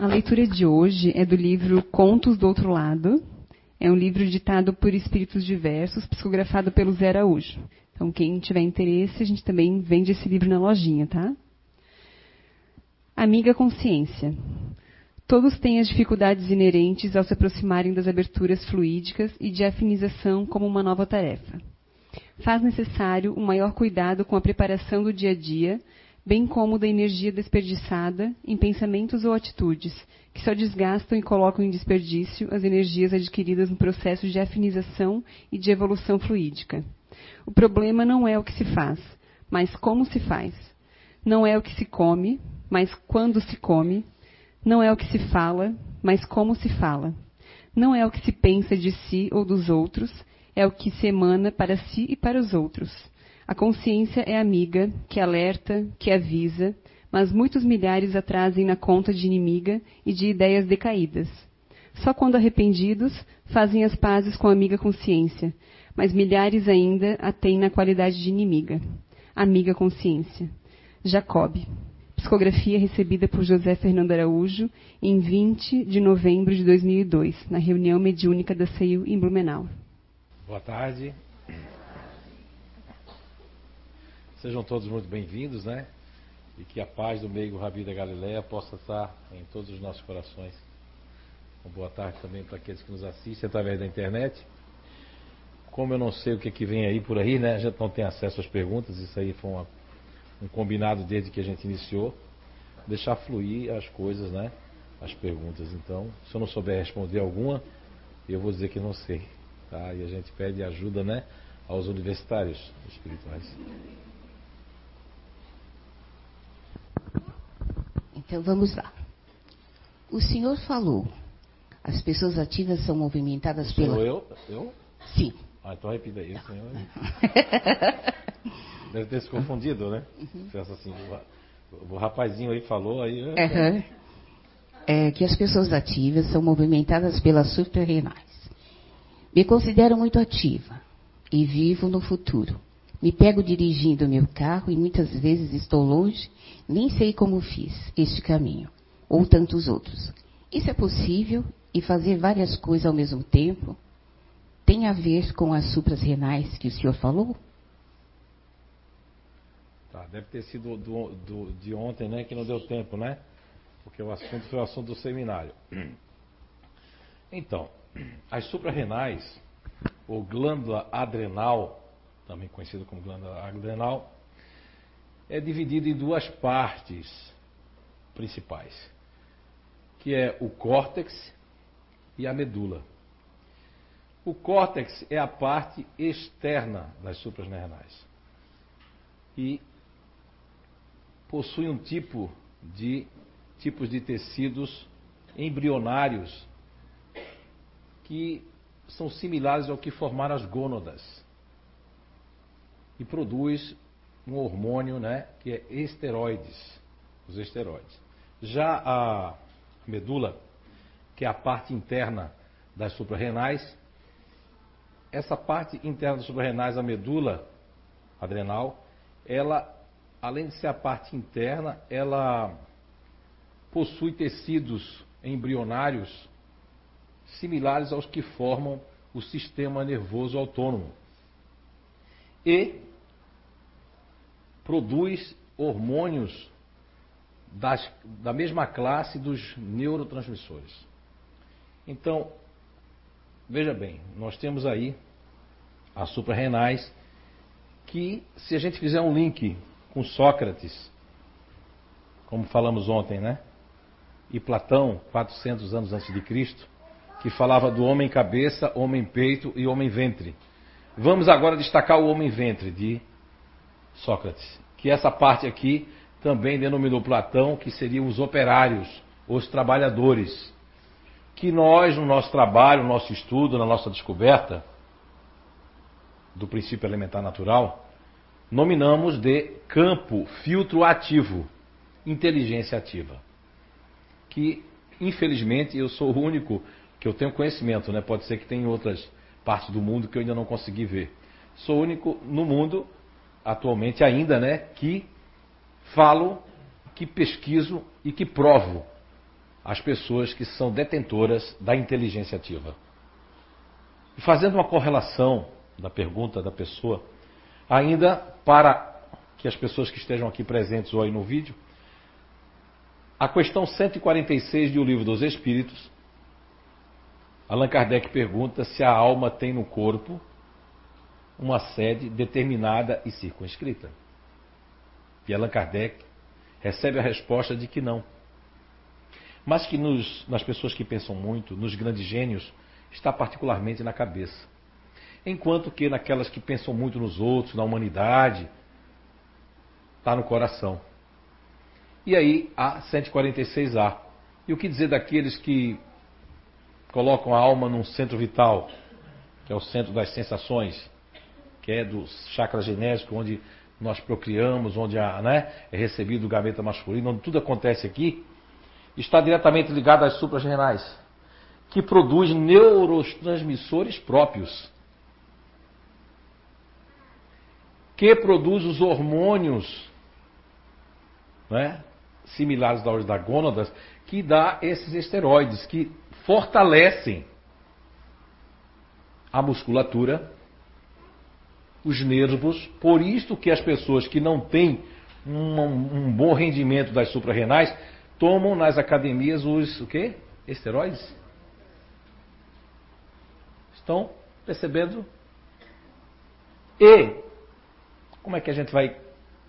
A leitura de hoje é do livro Contos do Outro Lado. É um livro ditado por espíritos diversos, psicografado pelo Zé Araújo. Então, quem tiver interesse, a gente também vende esse livro na lojinha, tá? Amiga Consciência. Todos têm as dificuldades inerentes ao se aproximarem das aberturas fluídicas e de afinização como uma nova tarefa. Faz necessário um maior cuidado com a preparação do dia a dia bem como da energia desperdiçada em pensamentos ou atitudes, que só desgastam e colocam em desperdício as energias adquiridas no processo de afinização e de evolução fluídica. O problema não é o que se faz, mas como se faz. Não é o que se come, mas quando se come. Não é o que se fala, mas como se fala. Não é o que se pensa de si ou dos outros, é o que se emana para si e para os outros. A consciência é amiga, que alerta, que avisa, mas muitos milhares a trazem na conta de inimiga e de ideias decaídas. Só quando arrependidos fazem as pazes com a amiga consciência, mas milhares ainda a têm na qualidade de inimiga. Amiga consciência. Jacob. Psicografia recebida por José Fernando Araújo em 20 de novembro de 2002, na reunião mediúnica da CEIU em Blumenau. Boa tarde. Sejam todos muito bem-vindos, né? E que a paz do meio Rabi da Galileia possa estar em todos os nossos corações. Uma boa tarde também para aqueles que nos assistem através da internet. Como eu não sei o que, que vem aí por aí, né? A gente não tem acesso às perguntas, isso aí foi uma, um combinado desde que a gente iniciou. Deixar fluir as coisas, né? As perguntas. Então, se eu não souber responder alguma, eu vou dizer que não sei. Tá? E a gente pede ajuda, né? Aos universitários espirituais. Então vamos lá. O senhor falou, as pessoas ativas são movimentadas Sou pela. eu? Eu? Sim. Ah, então repita aí, senhor. Deve ter se confundido, né? Uhum. Pensa assim, o, o rapazinho aí falou, aí. Uhum. É que as pessoas ativas são movimentadas pelas suprarrenais. Me considero muito ativa e vivo no futuro. Me pego dirigindo meu carro e muitas vezes estou longe, nem sei como fiz este caminho, ou tantos outros. Isso é possível e fazer várias coisas ao mesmo tempo tem a ver com as supras renais que o senhor falou? Tá, deve ter sido do, do, de ontem, né? Que não deu tempo, né? Porque o assunto foi o assunto do seminário. Então, as suprarrenais, ou glândula adrenal, também conhecido como glândula adrenal, é dividido em duas partes principais, que é o córtex e a medula. O córtex é a parte externa das suprarrenais e possui um tipo de tipos de tecidos embrionários que são similares ao que formaram as gônadas e produz um hormônio, né, que é esteroides, os esteroides. Já a medula, que é a parte interna das suprarrenais, essa parte interna das suprarrenais, a medula adrenal, ela, além de ser a parte interna, ela possui tecidos embrionários similares aos que formam o sistema nervoso autônomo. E produz hormônios das, da mesma classe dos neurotransmissores. Então, veja bem, nós temos aí as suprarrenais que, se a gente fizer um link com Sócrates, como falamos ontem, né? E Platão, 400 anos antes de Cristo, que falava do homem cabeça, homem peito e homem ventre. Vamos agora destacar o homem ventre de Sócrates, que essa parte aqui também denominou Platão, que seriam os operários, os trabalhadores, que nós, no nosso trabalho, no nosso estudo, na nossa descoberta do princípio elementar natural, nominamos de campo filtro ativo, inteligência ativa. Que, infelizmente, eu sou o único que eu tenho conhecimento, né? Pode ser que tenha outras partes do mundo que eu ainda não consegui ver. Sou o único no mundo atualmente ainda, né, que falo, que pesquiso e que provo as pessoas que são detentoras da inteligência ativa. E fazendo uma correlação da pergunta da pessoa, ainda para que as pessoas que estejam aqui presentes ou aí no vídeo, a questão 146 do Livro dos Espíritos, Allan Kardec pergunta se a alma tem no corpo uma sede determinada e circunscrita. E Allan Kardec recebe a resposta de que não. Mas que nos, nas pessoas que pensam muito, nos grandes gênios, está particularmente na cabeça. Enquanto que naquelas que pensam muito nos outros, na humanidade, está no coração. E aí a 146A. E o que dizer daqueles que colocam a alma num centro vital, que é o centro das sensações, que é do chakra genésico, onde nós procriamos, onde a, né, é recebido o gaveta masculino, onde tudo acontece aqui, está diretamente ligado às suprarrenais, que produz neurotransmissores próprios, que produz os hormônios né, similares aos da gônadas, que dá esses esteroides, que fortalecem a musculatura, os nervos, por isso que as pessoas que não têm um, um bom rendimento das suprarrenais tomam nas academias os o quê? Esteroides? Estão percebendo? E como é que a gente vai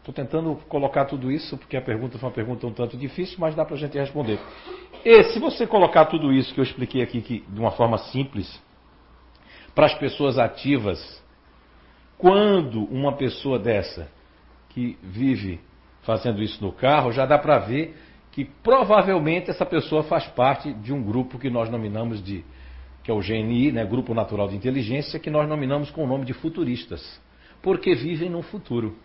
Estou tentando colocar tudo isso, porque a pergunta foi uma pergunta um tanto difícil, mas dá para a gente responder. E se você colocar tudo isso que eu expliquei aqui que, de uma forma simples, para as pessoas ativas, quando uma pessoa dessa que vive fazendo isso no carro, já dá para ver que provavelmente essa pessoa faz parte de um grupo que nós nominamos de, que é o GNI, né, Grupo Natural de Inteligência, que nós nominamos com o nome de futuristas, porque vivem no futuro.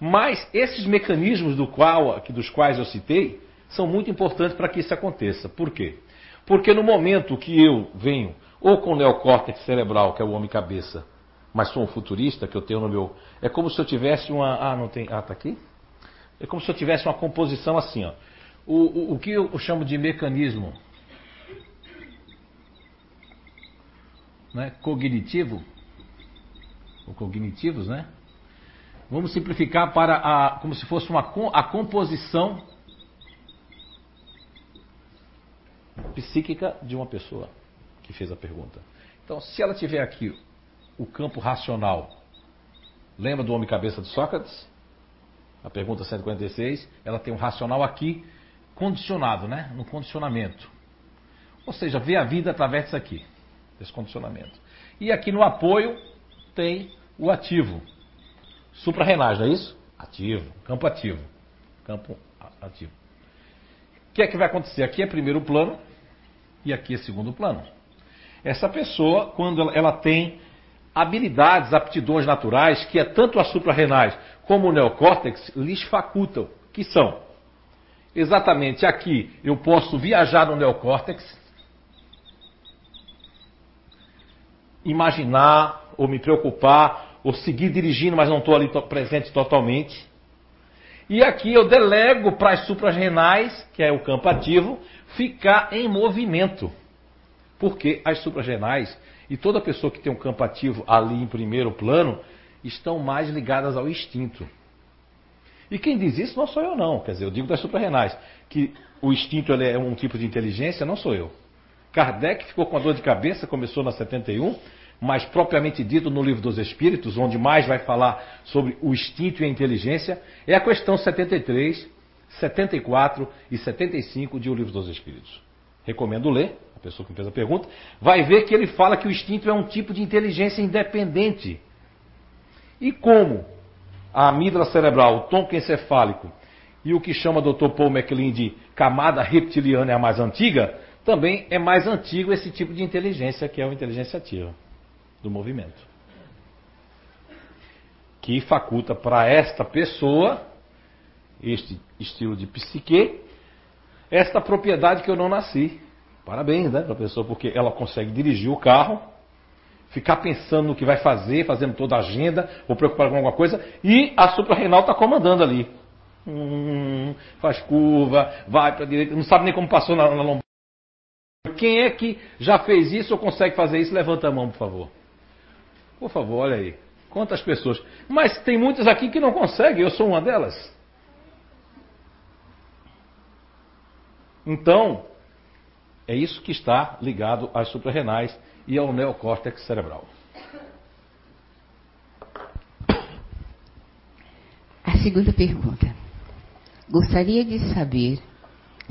Mas esses mecanismos do qual, dos quais eu citei são muito importantes para que isso aconteça. Por quê? Porque no momento que eu venho ou com o neocórtex cerebral, que é o homem-cabeça, mas sou um futurista, que eu tenho no meu. É como se eu tivesse uma. Ah, não tem. Ah, tá aqui? É como se eu tivesse uma composição assim, ó. O, o, o que eu chamo de mecanismo né, cognitivo, ou cognitivos, né? Vamos simplificar para a, como se fosse uma, a composição psíquica de uma pessoa que fez a pergunta. Então, se ela tiver aqui o campo racional, lembra do homem cabeça de Sócrates? A pergunta 146, ela tem um racional aqui condicionado, né? No condicionamento. Ou seja, vê a vida através disso aqui, desse condicionamento. E aqui no apoio tem o ativo, Suprarrenais, não é isso? Ativo, campo ativo. Campo ativo. O que é que vai acontecer? Aqui é primeiro plano e aqui é segundo plano. Essa pessoa, quando ela, ela tem habilidades, aptidões naturais, que é tanto as suprarrenais como o neocórtex lhes facultam, que são exatamente aqui eu posso viajar no neocórtex, imaginar ou me preocupar ou seguir dirigindo, mas não estou ali presente totalmente. E aqui eu delego para as suprarrenais, que é o campo ativo, ficar em movimento. Porque as suprarrenais e toda pessoa que tem um campo ativo ali em primeiro plano estão mais ligadas ao instinto. E quem diz isso não sou eu não, quer dizer, eu digo das suprarrenais, que o instinto é um tipo de inteligência, não sou eu. Kardec ficou com a dor de cabeça, começou na 71, mas propriamente dito no livro dos Espíritos, onde mais vai falar sobre o instinto e a inteligência, é a questão 73, 74 e 75 de O Livro dos Espíritos. Recomendo ler, a pessoa que me fez a pergunta, vai ver que ele fala que o instinto é um tipo de inteligência independente. E como a amígdala cerebral, o tronco encefálico e o que chama Dr. Paul MacLean de camada reptiliana é a mais antiga, também é mais antigo esse tipo de inteligência que é a inteligência ativa do movimento. Que faculta para esta pessoa, este estilo de psique, esta propriedade que eu não nasci. Parabéns, né, para a pessoa, porque ela consegue dirigir o carro, ficar pensando no que vai fazer, fazendo toda a agenda, ou preocupar com alguma coisa, e a suprarrenal está comandando ali. Hum, faz curva, vai para a direita, não sabe nem como passou na, na lombar. Quem é que já fez isso ou consegue fazer isso? Levanta a mão, por favor. Por favor, olha aí. Quantas pessoas? Mas tem muitas aqui que não conseguem, eu sou uma delas. Então, é isso que está ligado às suprarrenais e ao neocórtex cerebral. A segunda pergunta. Gostaria de saber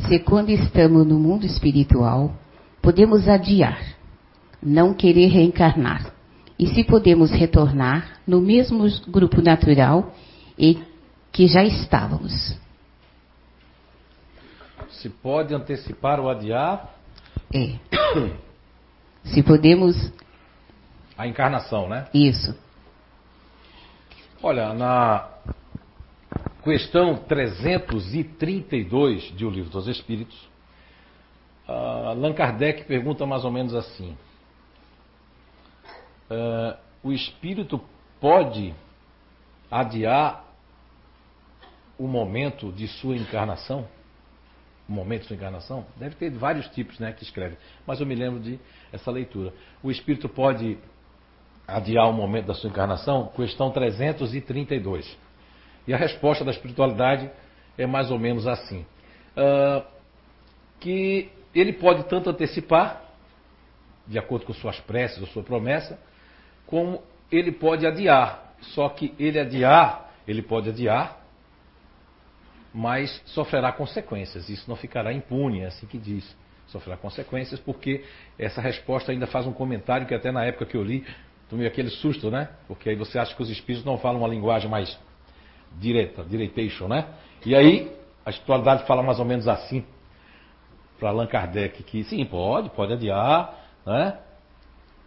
se quando estamos no mundo espiritual podemos adiar, não querer reencarnar, e se podemos retornar no mesmo grupo natural em que já estávamos. Se pode antecipar ou adiar? É. Se podemos. A encarnação, né? Isso. Olha, na questão 332 de O Livro dos Espíritos, Allan Kardec pergunta mais ou menos assim: uh, o espírito pode adiar o momento de sua encarnação? O momento de encarnação? Deve ter vários tipos né, que escreve, mas eu me lembro de essa leitura. O espírito pode adiar o momento da sua encarnação? Questão 332. E a resposta da espiritualidade é mais ou menos assim: uh, que ele pode tanto antecipar, de acordo com suas preces ou sua promessa, como ele pode adiar. Só que ele adiar, ele pode adiar, mas sofrerá consequências. Isso não ficará impune, é assim que diz. Sofrerá consequências, porque essa resposta ainda faz um comentário que até na época que eu li, tomei aquele susto, né? Porque aí você acha que os espíritos não falam uma linguagem mais direta, direitation, né? E aí a espiritualidade fala mais ou menos assim para Allan Kardec que sim, pode, pode adiar, né?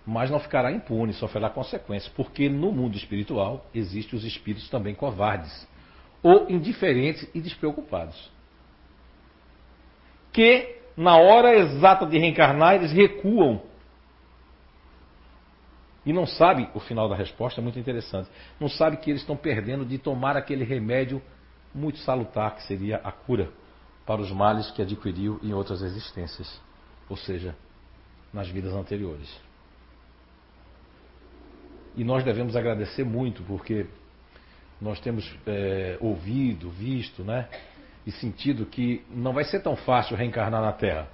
mas não ficará impune, sofrerá consequências, porque no mundo espiritual existem os espíritos também covardes, ou indiferentes e despreocupados, que na hora exata de reencarnar eles recuam e não sabe o final da resposta é muito interessante. Não sabe que eles estão perdendo de tomar aquele remédio muito salutar que seria a cura para os males que adquiriu em outras existências, ou seja, nas vidas anteriores. E nós devemos agradecer muito, porque nós temos é, ouvido, visto, né, e sentido que não vai ser tão fácil reencarnar na Terra.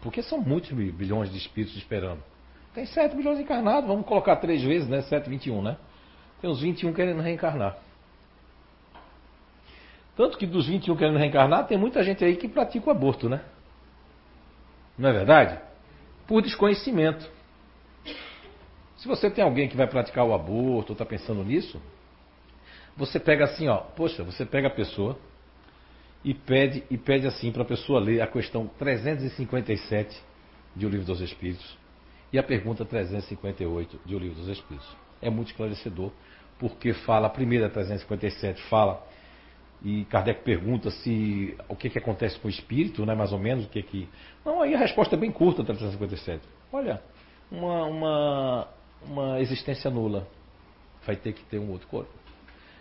Porque são muitos bilhões de espíritos esperando. Tem 7 bilhões encarnados, vamos colocar três vezes, né? 7, 21, né? Tem uns 21 querendo reencarnar. Tanto que dos 21 querendo reencarnar, tem muita gente aí que pratica o aborto, né? Não é verdade? Por desconhecimento. Se você tem alguém que vai praticar o aborto ou está pensando nisso, você pega assim, ó, poxa, você pega a pessoa e pede e pede assim para a pessoa ler a questão 357 de O Livro dos Espíritos e a pergunta 358 de O Livro dos Espíritos. É muito esclarecedor, porque fala, a primeira 357 fala e Kardec pergunta se o que, que acontece com o espírito, né, mais ou menos, o que que. Não, aí a resposta é bem curta, 357. Olha, uma, uma, uma existência nula. Vai ter que ter um outro corpo.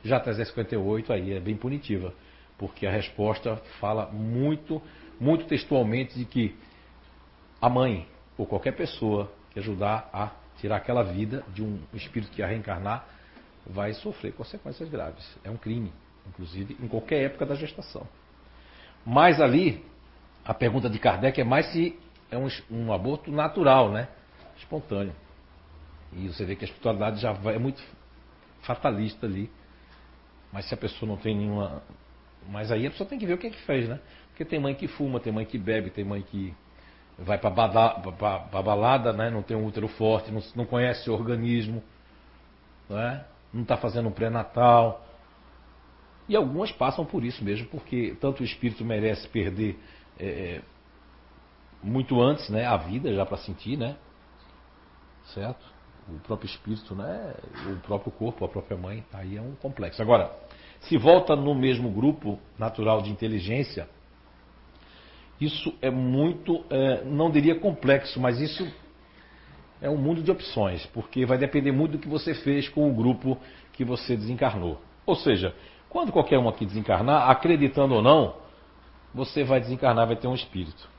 Já 358 aí é bem punitiva, porque a resposta fala muito, muito textualmente de que a mãe ou qualquer pessoa que ajudar a tirar aquela vida de um espírito que ia reencarnar vai sofrer consequências graves. É um crime inclusive em qualquer época da gestação. Mas ali, a pergunta de Kardec é mais se é um, um aborto natural, né? Espontâneo. E você vê que a espiritualidade já vai, é muito fatalista ali. Mas se a pessoa não tem nenhuma. Mas aí a pessoa tem que ver o que é que fez, né? Porque tem mãe que fuma, tem mãe que bebe, tem mãe que vai para balada, né? não tem um útero forte, não, não conhece o organismo, né? não está fazendo um pré-natal, e algumas passam por isso mesmo, porque tanto o espírito merece perder é, é muito antes né, a vida, já para sentir, né? Certo? O próprio espírito, né? O próprio corpo, a própria mãe, aí é um complexo. Agora, se volta no mesmo grupo natural de inteligência, isso é muito, é, não diria complexo, mas isso é um mundo de opções, porque vai depender muito do que você fez com o grupo que você desencarnou. Ou seja, Quando qualquer um aqui desencarnar, acreditando ou não, você vai desencarnar, vai ter um espírito.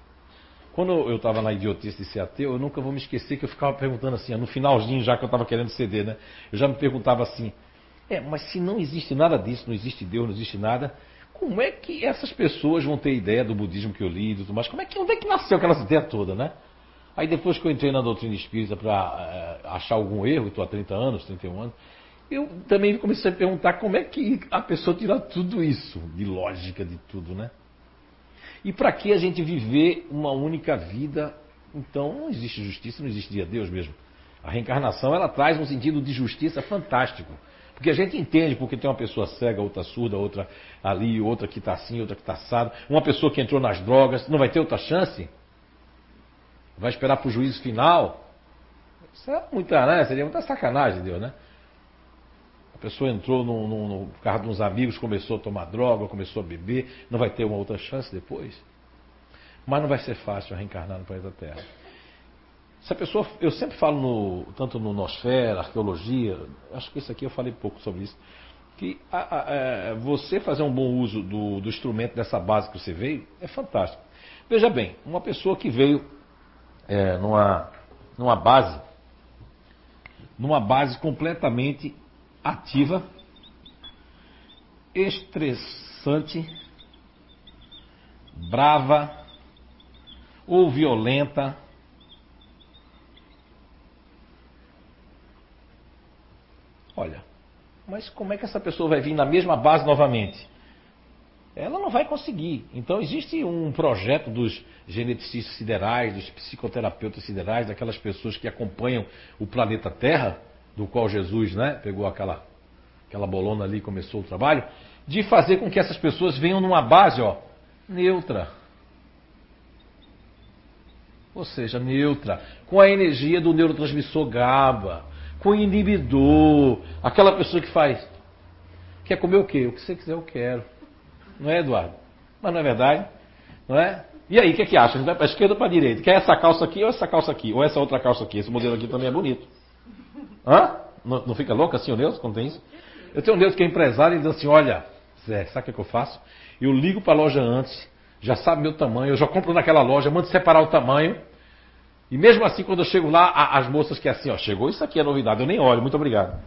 Quando eu estava na idiotice de ser ateu, eu nunca vou me esquecer que eu ficava perguntando assim, no finalzinho já que eu estava querendo ceder, né? Eu já me perguntava assim, é, mas se não existe nada disso, não existe Deus, não existe nada, como é que essas pessoas vão ter ideia do budismo que eu li e tudo mais? Como é que, onde é que nasceu aquela ideia toda, né? Aí depois que eu entrei na doutrina espírita para é, achar algum erro, estou há 30 anos, 31 anos, eu também comecei a perguntar como é que a pessoa tira tudo isso, de lógica de tudo, né? E para que a gente viver uma única vida? Então não existe justiça, não existiria Deus mesmo. A reencarnação ela traz um sentido de justiça fantástico. Porque a gente entende porque tem uma pessoa cega, outra surda, outra ali, outra que está assim, outra que está assado. Uma pessoa que entrou nas drogas, não vai ter outra chance? Vai esperar para o juízo final? Isso é muita, né? Seria muita sacanagem, Deus, né? A pessoa entrou no, no, no carro de uns amigos, começou a tomar droga, começou a beber, não vai ter uma outra chance depois? Mas não vai ser fácil reencarnar no planeta Terra. Se a pessoa, eu sempre falo no, tanto no Nosfera, arqueologia, acho que isso aqui eu falei pouco sobre isso, que a, a, a, é, você fazer um bom uso do, do instrumento dessa base que você veio é fantástico. Veja bem, uma pessoa que veio é, numa, numa base, numa base completamente ativa, estressante, brava ou violenta. Olha, mas como é que essa pessoa vai vir na mesma base novamente? ela não vai conseguir. Então existe um projeto dos geneticistas siderais, dos psicoterapeutas siderais, daquelas pessoas que acompanham o planeta Terra, do qual Jesus né, pegou aquela, aquela bolona ali e começou o trabalho, de fazer com que essas pessoas venham numa base ó, neutra. Ou seja, neutra, com a energia do neurotransmissor GABA, com inibidor, aquela pessoa que faz. Quer comer o quê? O que você quiser, eu quero. Não é, Eduardo? Mas não é verdade? Não é? E aí, o que, é que acha? Vai para a esquerda ou para a direita? Quer essa calça aqui ou essa calça aqui? Ou essa outra calça aqui? Esse modelo aqui também é bonito. Hã? Não, não fica louco assim o Deus quando tem isso? Eu tenho um Deus que é empresário e diz assim: olha, Zé, sabe o que, é que eu faço? Eu ligo para a loja antes, já sabe meu tamanho, eu já compro naquela loja, mando separar o tamanho. E mesmo assim, quando eu chego lá, as moças que é assim, ó, chegou isso aqui é novidade, eu nem olho, muito obrigado.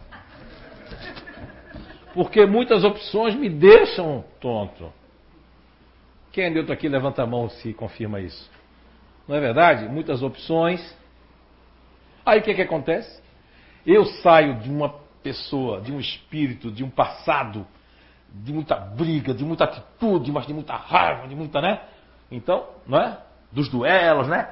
Porque muitas opções me deixam tonto. Quem é neutro aqui, levanta a mão se confirma isso. Não é verdade? Muitas opções. Aí o que, que acontece? Eu saio de uma pessoa, de um espírito, de um passado, de muita briga, de muita atitude, mas de muita raiva, de muita, né? Então, não é? Dos duelos, né?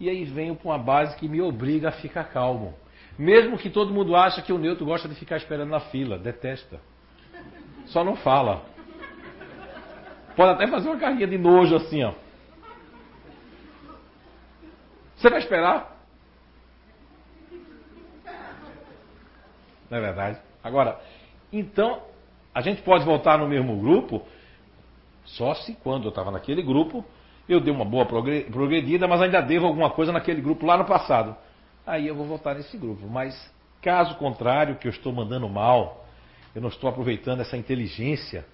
E aí venho para uma base que me obriga a ficar calmo. Mesmo que todo mundo acha que o neutro gosta de ficar esperando na fila, detesta. Só não fala. Pode até fazer uma carinha de nojo assim, ó. Você vai esperar? Não é verdade? Agora, então, a gente pode voltar no mesmo grupo só se quando eu estava naquele grupo eu dei uma boa progredida, mas ainda devo alguma coisa naquele grupo lá no passado aí eu vou votar nesse grupo. Mas caso contrário, que eu estou mandando mal, eu não estou aproveitando essa inteligência,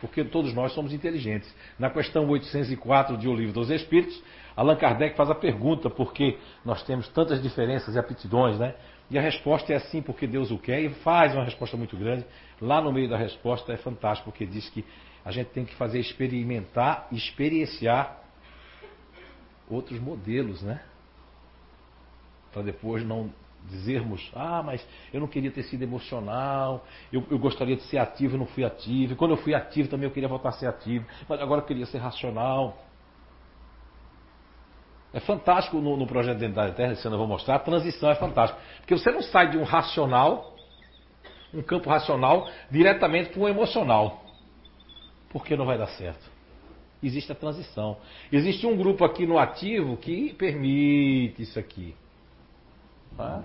porque todos nós somos inteligentes. Na questão 804 de O Livro dos Espíritos, Allan Kardec faz a pergunta por que nós temos tantas diferenças e aptidões, né? E a resposta é assim, porque Deus o quer, e faz uma resposta muito grande. Lá no meio da resposta é fantástico, porque diz que a gente tem que fazer experimentar, experienciar outros modelos, né? para depois não dizermos, ah, mas eu não queria ter sido emocional, eu, eu gostaria de ser ativo e não fui ativo, e quando eu fui ativo também eu queria voltar a ser ativo, mas agora eu queria ser racional. É fantástico no, no projeto de Identidade Eterna, esse ano eu vou mostrar, a transição é fantástica. Porque você não sai de um racional, um campo racional, diretamente para um emocional. Porque não vai dar certo. Existe a transição. Existe um grupo aqui no ativo que permite isso aqui. Tá?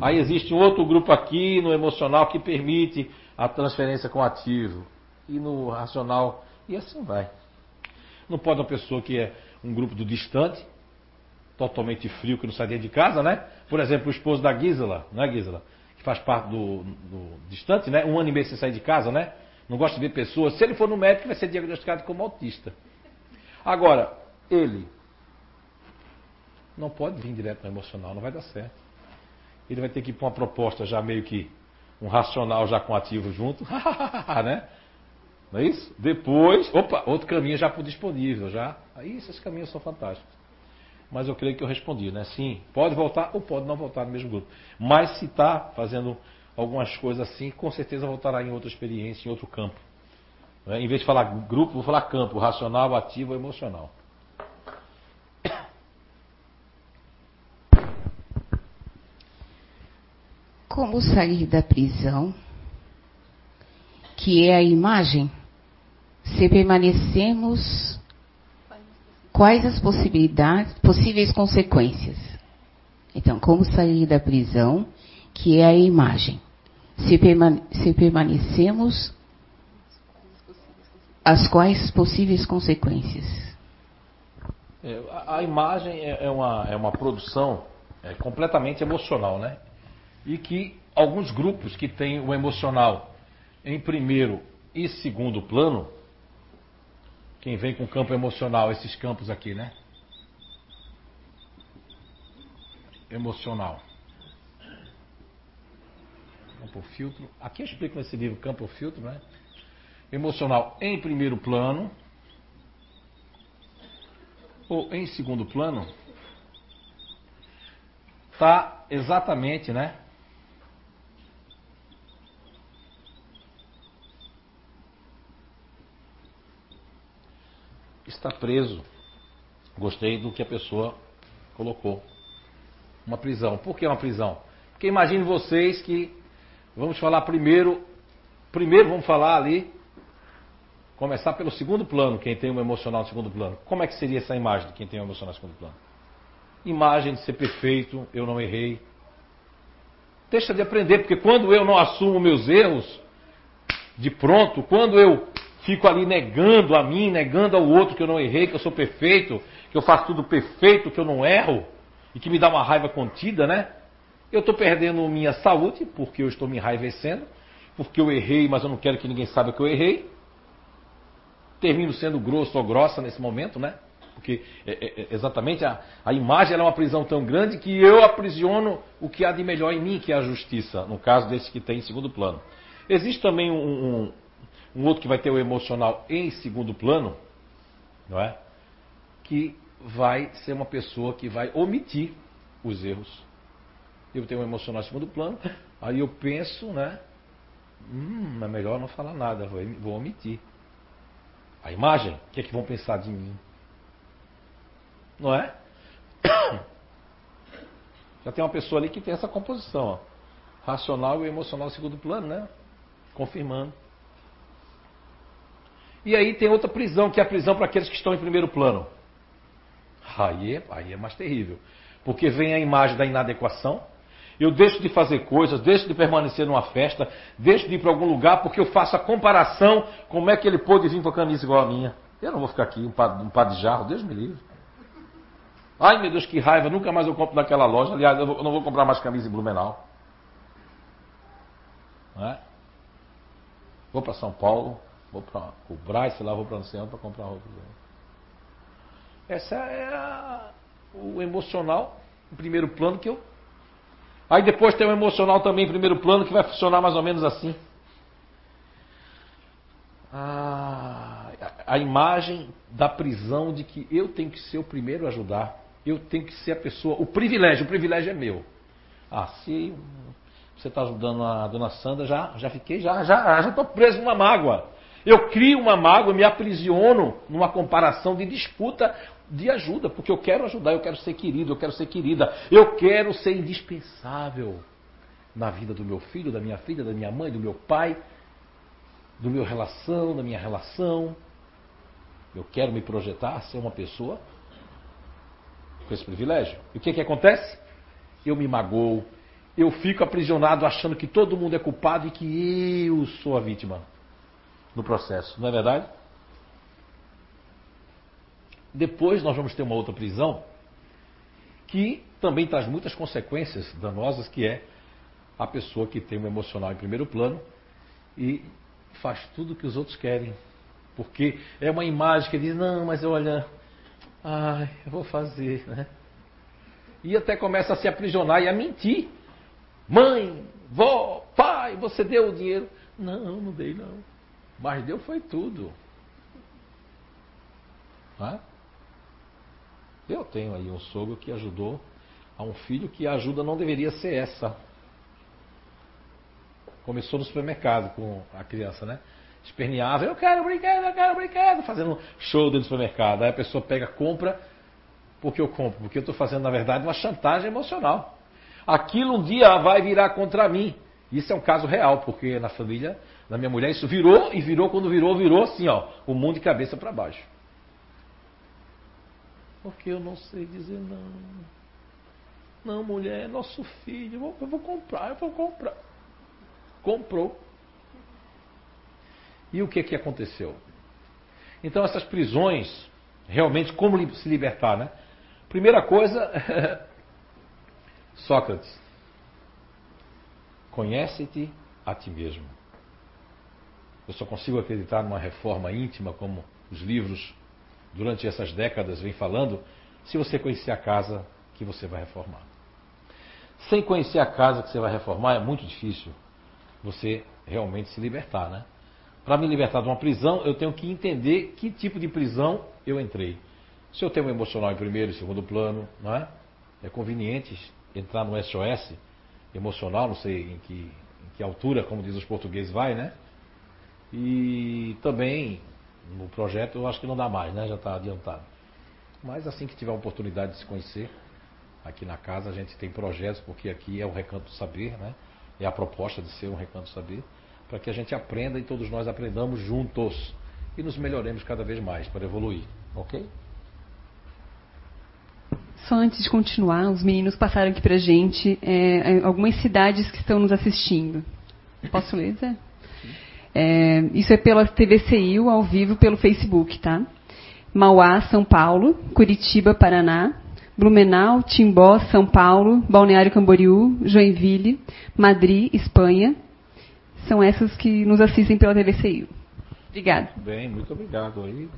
Aí existe outro grupo aqui no emocional que permite a transferência com ativo. E no racional. E assim vai. Não pode uma pessoa que é um grupo do distante, totalmente frio, que não dentro de casa, né? Por exemplo, o esposo da Gisela, né, Gisela? Que faz parte do, do distante, né? Um ano e meio sem sair de casa, né? não gosta de ver pessoas. Se ele for no médico, vai ser diagnosticado como autista. Agora, ele não pode vir direto no emocional, não vai dar certo. Ele vai ter que ir para uma proposta já meio que um racional já com ativo junto, né? Não é isso? Depois, opa, outro caminho já por disponível, já. Aí esses caminhos são fantásticos. Mas eu creio que eu respondi, né? Sim, pode voltar ou pode não voltar no mesmo grupo. Mas se está fazendo algumas coisas assim, com certeza voltará em outra experiência, em outro campo. Né? Em vez de falar grupo, vou falar campo, racional, ativo, emocional. Como sair da prisão, que é a imagem, se permanecemos, quais as possibilidades, possíveis consequências? Então, como sair da prisão, que é a imagem, se, permane se permanecemos, as quais possíveis consequências? É, a, a, imagem é, é uma, é uma produção é, completamente emocional, né? e que alguns grupos que têm o emocional em primeiro e segundo plano, quem vem com campo emocional, esses campos aqui, né? Emocional. Campo filtro. Aqui eu explico nesse livro campo filtro, né? Emocional em primeiro plano ou em segundo plano está exatamente, né? está preso. Gostei do que a pessoa colocou. Uma prisão. Por que uma prisão? Porque imagine vocês que vamos falar primeiro, primeiro vamos falar ali, começar pelo segundo plano, quem tem um emocional no segundo plano. Como é que seria essa imagem de quem tem um emocional no segundo plano? Imagem de ser perfeito, eu não errei. Deixa de aprender, porque quando eu não assumo meus erros, de pronto, quando eu fico ali negando a mim, negando ao outro que eu não errei, que eu sou perfeito, que eu faço tudo perfeito, que eu não erro, e que me dá uma raiva contida, né? Eu estou perdendo minha saúde, porque eu estou me enraivecendo, porque eu errei, mas eu não quero que ninguém saiba que eu errei. Termino sendo grosso ou grossa nesse momento, né? Porque é, é, é exatamente a, a imagem é uma prisão tão grande que eu aprisiono o que há de melhor em mim, que é a justiça, no caso desse que tem em segundo plano. Existe também um, um, um outro que vai ter o emocional em segundo plano, não é? Que vai ser uma pessoa que vai omitir os erros. Eu tenho um emocional em segundo plano, aí eu penso, né? Hum, é melhor não falar nada, vou, vou omitir. A imagem, o que é que vão pensar de mim? Não é? Já tem uma pessoa ali que tem essa composição, ó. Racional e emocional em segundo plano, né? Confirmando. E aí tem outra prisão, que é a prisão para aqueles que estão em primeiro plano. Aí é, aí é mais terrível. Porque vem a imagem da inadequação. Eu deixo de fazer coisas, deixo de permanecer numa festa, deixo de ir para algum lugar porque eu faço a comparação como é que ele pôde vir com a camisa igual a minha. Eu não vou ficar aqui um par, um par de jarro, Deus me livre. Ai meu Deus, que raiva, nunca mais eu compro naquela loja. Aliás, eu não vou comprar mais camisa em Blumenau. É? Vou para São Paulo, Vou para o Braz, lá, vou para o centro para comprar roupa. Essa é a, o emocional em primeiro plano que eu. Aí depois tem o emocional também em primeiro plano que vai funcionar mais ou menos assim. Ah, a, imagem da prisão de que eu tenho que ser o primeiro a ajudar. Eu tenho que ser a pessoa. O privilégio, o privilégio é meu. Ah, se você está ajudando a dona Sandra, já, já fiquei, já já já estou preso numa mágoa. Eu crio uma mágoa, me aprisiono numa comparação de disputa de ajuda, porque eu quero ajudar, eu quero ser querido, eu quero ser querida, eu quero ser indispensável na vida do meu filho, da minha filha, da minha mãe, do meu pai, do meu relação, da minha relação. Eu quero me projetar, ser uma pessoa com esse privilégio. E o que, que acontece? Eu me magoo, eu fico aprisionado achando que todo mundo é culpado e que eu sou a vítima no processo, não é verdade? Depois nós vamos ter uma outra prisão que também traz muitas consequências danosas, que é a pessoa que tem um emocional em primeiro plano e faz tudo o que os outros querem. Porque é uma imagem que diz, não, mas olha, ai, eu vou fazer, né? E até começa a se aprisionar e a mentir. Mãe, vó, pai, você deu o dinheiro? Não, não dei não. Mas deu foi tudo. Não é? Eu tenho aí um sogro que ajudou a um filho que a ajuda não deveria ser essa. Começou no supermercado com a criança, né? Esperneava, eu quero brinquedo, eu quero brinquedo, fazendo show dentro do supermercado. Aí a pessoa pega, compra, porque eu compro, porque eu estou fazendo, na verdade, uma chantagem emocional. Aquilo um dia vai virar contra mim. Isso é um caso real, porque na família da minha mulher isso virou e virou, quando virou, virou assim, ó, o mundo de cabeça para baixo. Porque eu não sei dizer não. Não, mulher, é nosso filho, eu vou, eu vou comprar, eu vou comprar. Comprou. E o que que aconteceu? Então essas prisões, realmente como se libertar, né? Primeira coisa, Sócrates, conhece-te a ti mesmo. Eu só consigo acreditar numa reforma íntima, como os livros durante essas décadas vêm falando, se você conhecer a casa que você vai reformar. Sem conhecer a casa que você vai reformar, é muito difícil você realmente se libertar, né? Para me libertar de uma prisão, eu tenho que entender que tipo de prisão eu entrei. Se eu tenho um emocional em primeiro e segundo plano, não é? É conveniente entrar no SOS emocional, não sei em que, em que altura, como diz os portugueses, vai, né? E também no projeto eu acho que não dá mais, né? Já está adiantado. Mas assim que tiver a oportunidade de se conhecer, aqui na casa a gente tem projetos, porque aqui é o Recanto do Saber, né? É a proposta de ser um Recanto do Saber, para que a gente aprenda e todos nós aprendamos juntos e nos melhoremos cada vez mais para evoluir, ok? Só antes de continuar, os meninos passaram aqui para gente é, é, algumas cidades que estão nos assistindo. Posso ler, Zé? É, isso é pela TVCIU, ao vivo, pelo Facebook, tá? Mauá, São Paulo, Curitiba, Paraná, Blumenau, Timbó, São Paulo, Balneário Camboriú, Joinville, Madrid, Espanha. São essas que nos assistem pela TVCIU. Obrigada. Bem, muito obrigado. aí.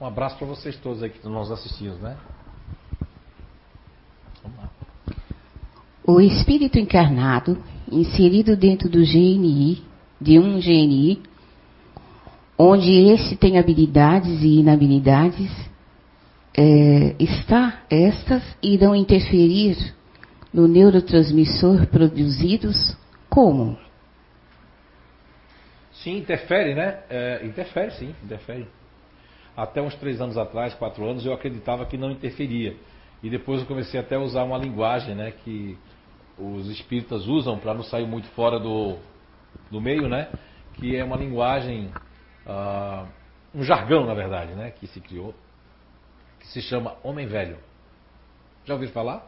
um abraço para vocês todos aí que nos assistindo, né? O espírito encarnado, inserido dentro do GNI, de um GNI, onde esse tem habilidades e inabilidades, é, está, estas irão interferir no neurotransmissor produzidos como? Sim, interfere, né? É, interfere, sim, interfere. Até uns três anos atrás, quatro anos, eu acreditava que não interferia. E depois eu comecei até a usar uma linguagem né, que os espíritas usam para não sair muito fora do, do meio, né? Que é uma linguagem, uh, um jargão, na verdade, né? Que se criou, que se chama homem velho. Já ouviu falar?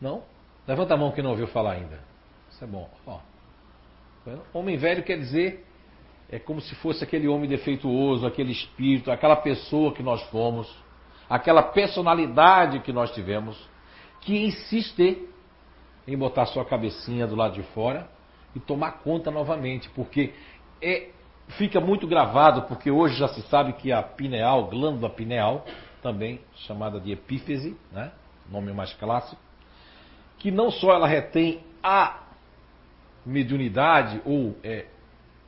Não? Levanta a mão que não ouviu falar ainda. Isso é bom. Ó. Homem velho quer dizer é como se fosse aquele homem defeituoso, aquele espírito, aquela pessoa que nós fomos aquela personalidade que nós tivemos, que insiste em botar sua cabecinha do lado de fora e tomar conta novamente, porque é, fica muito gravado, porque hoje já se sabe que a pineal, glândula pineal, também chamada de epífise, né, nome mais clássico, que não só ela retém a mediunidade ou é,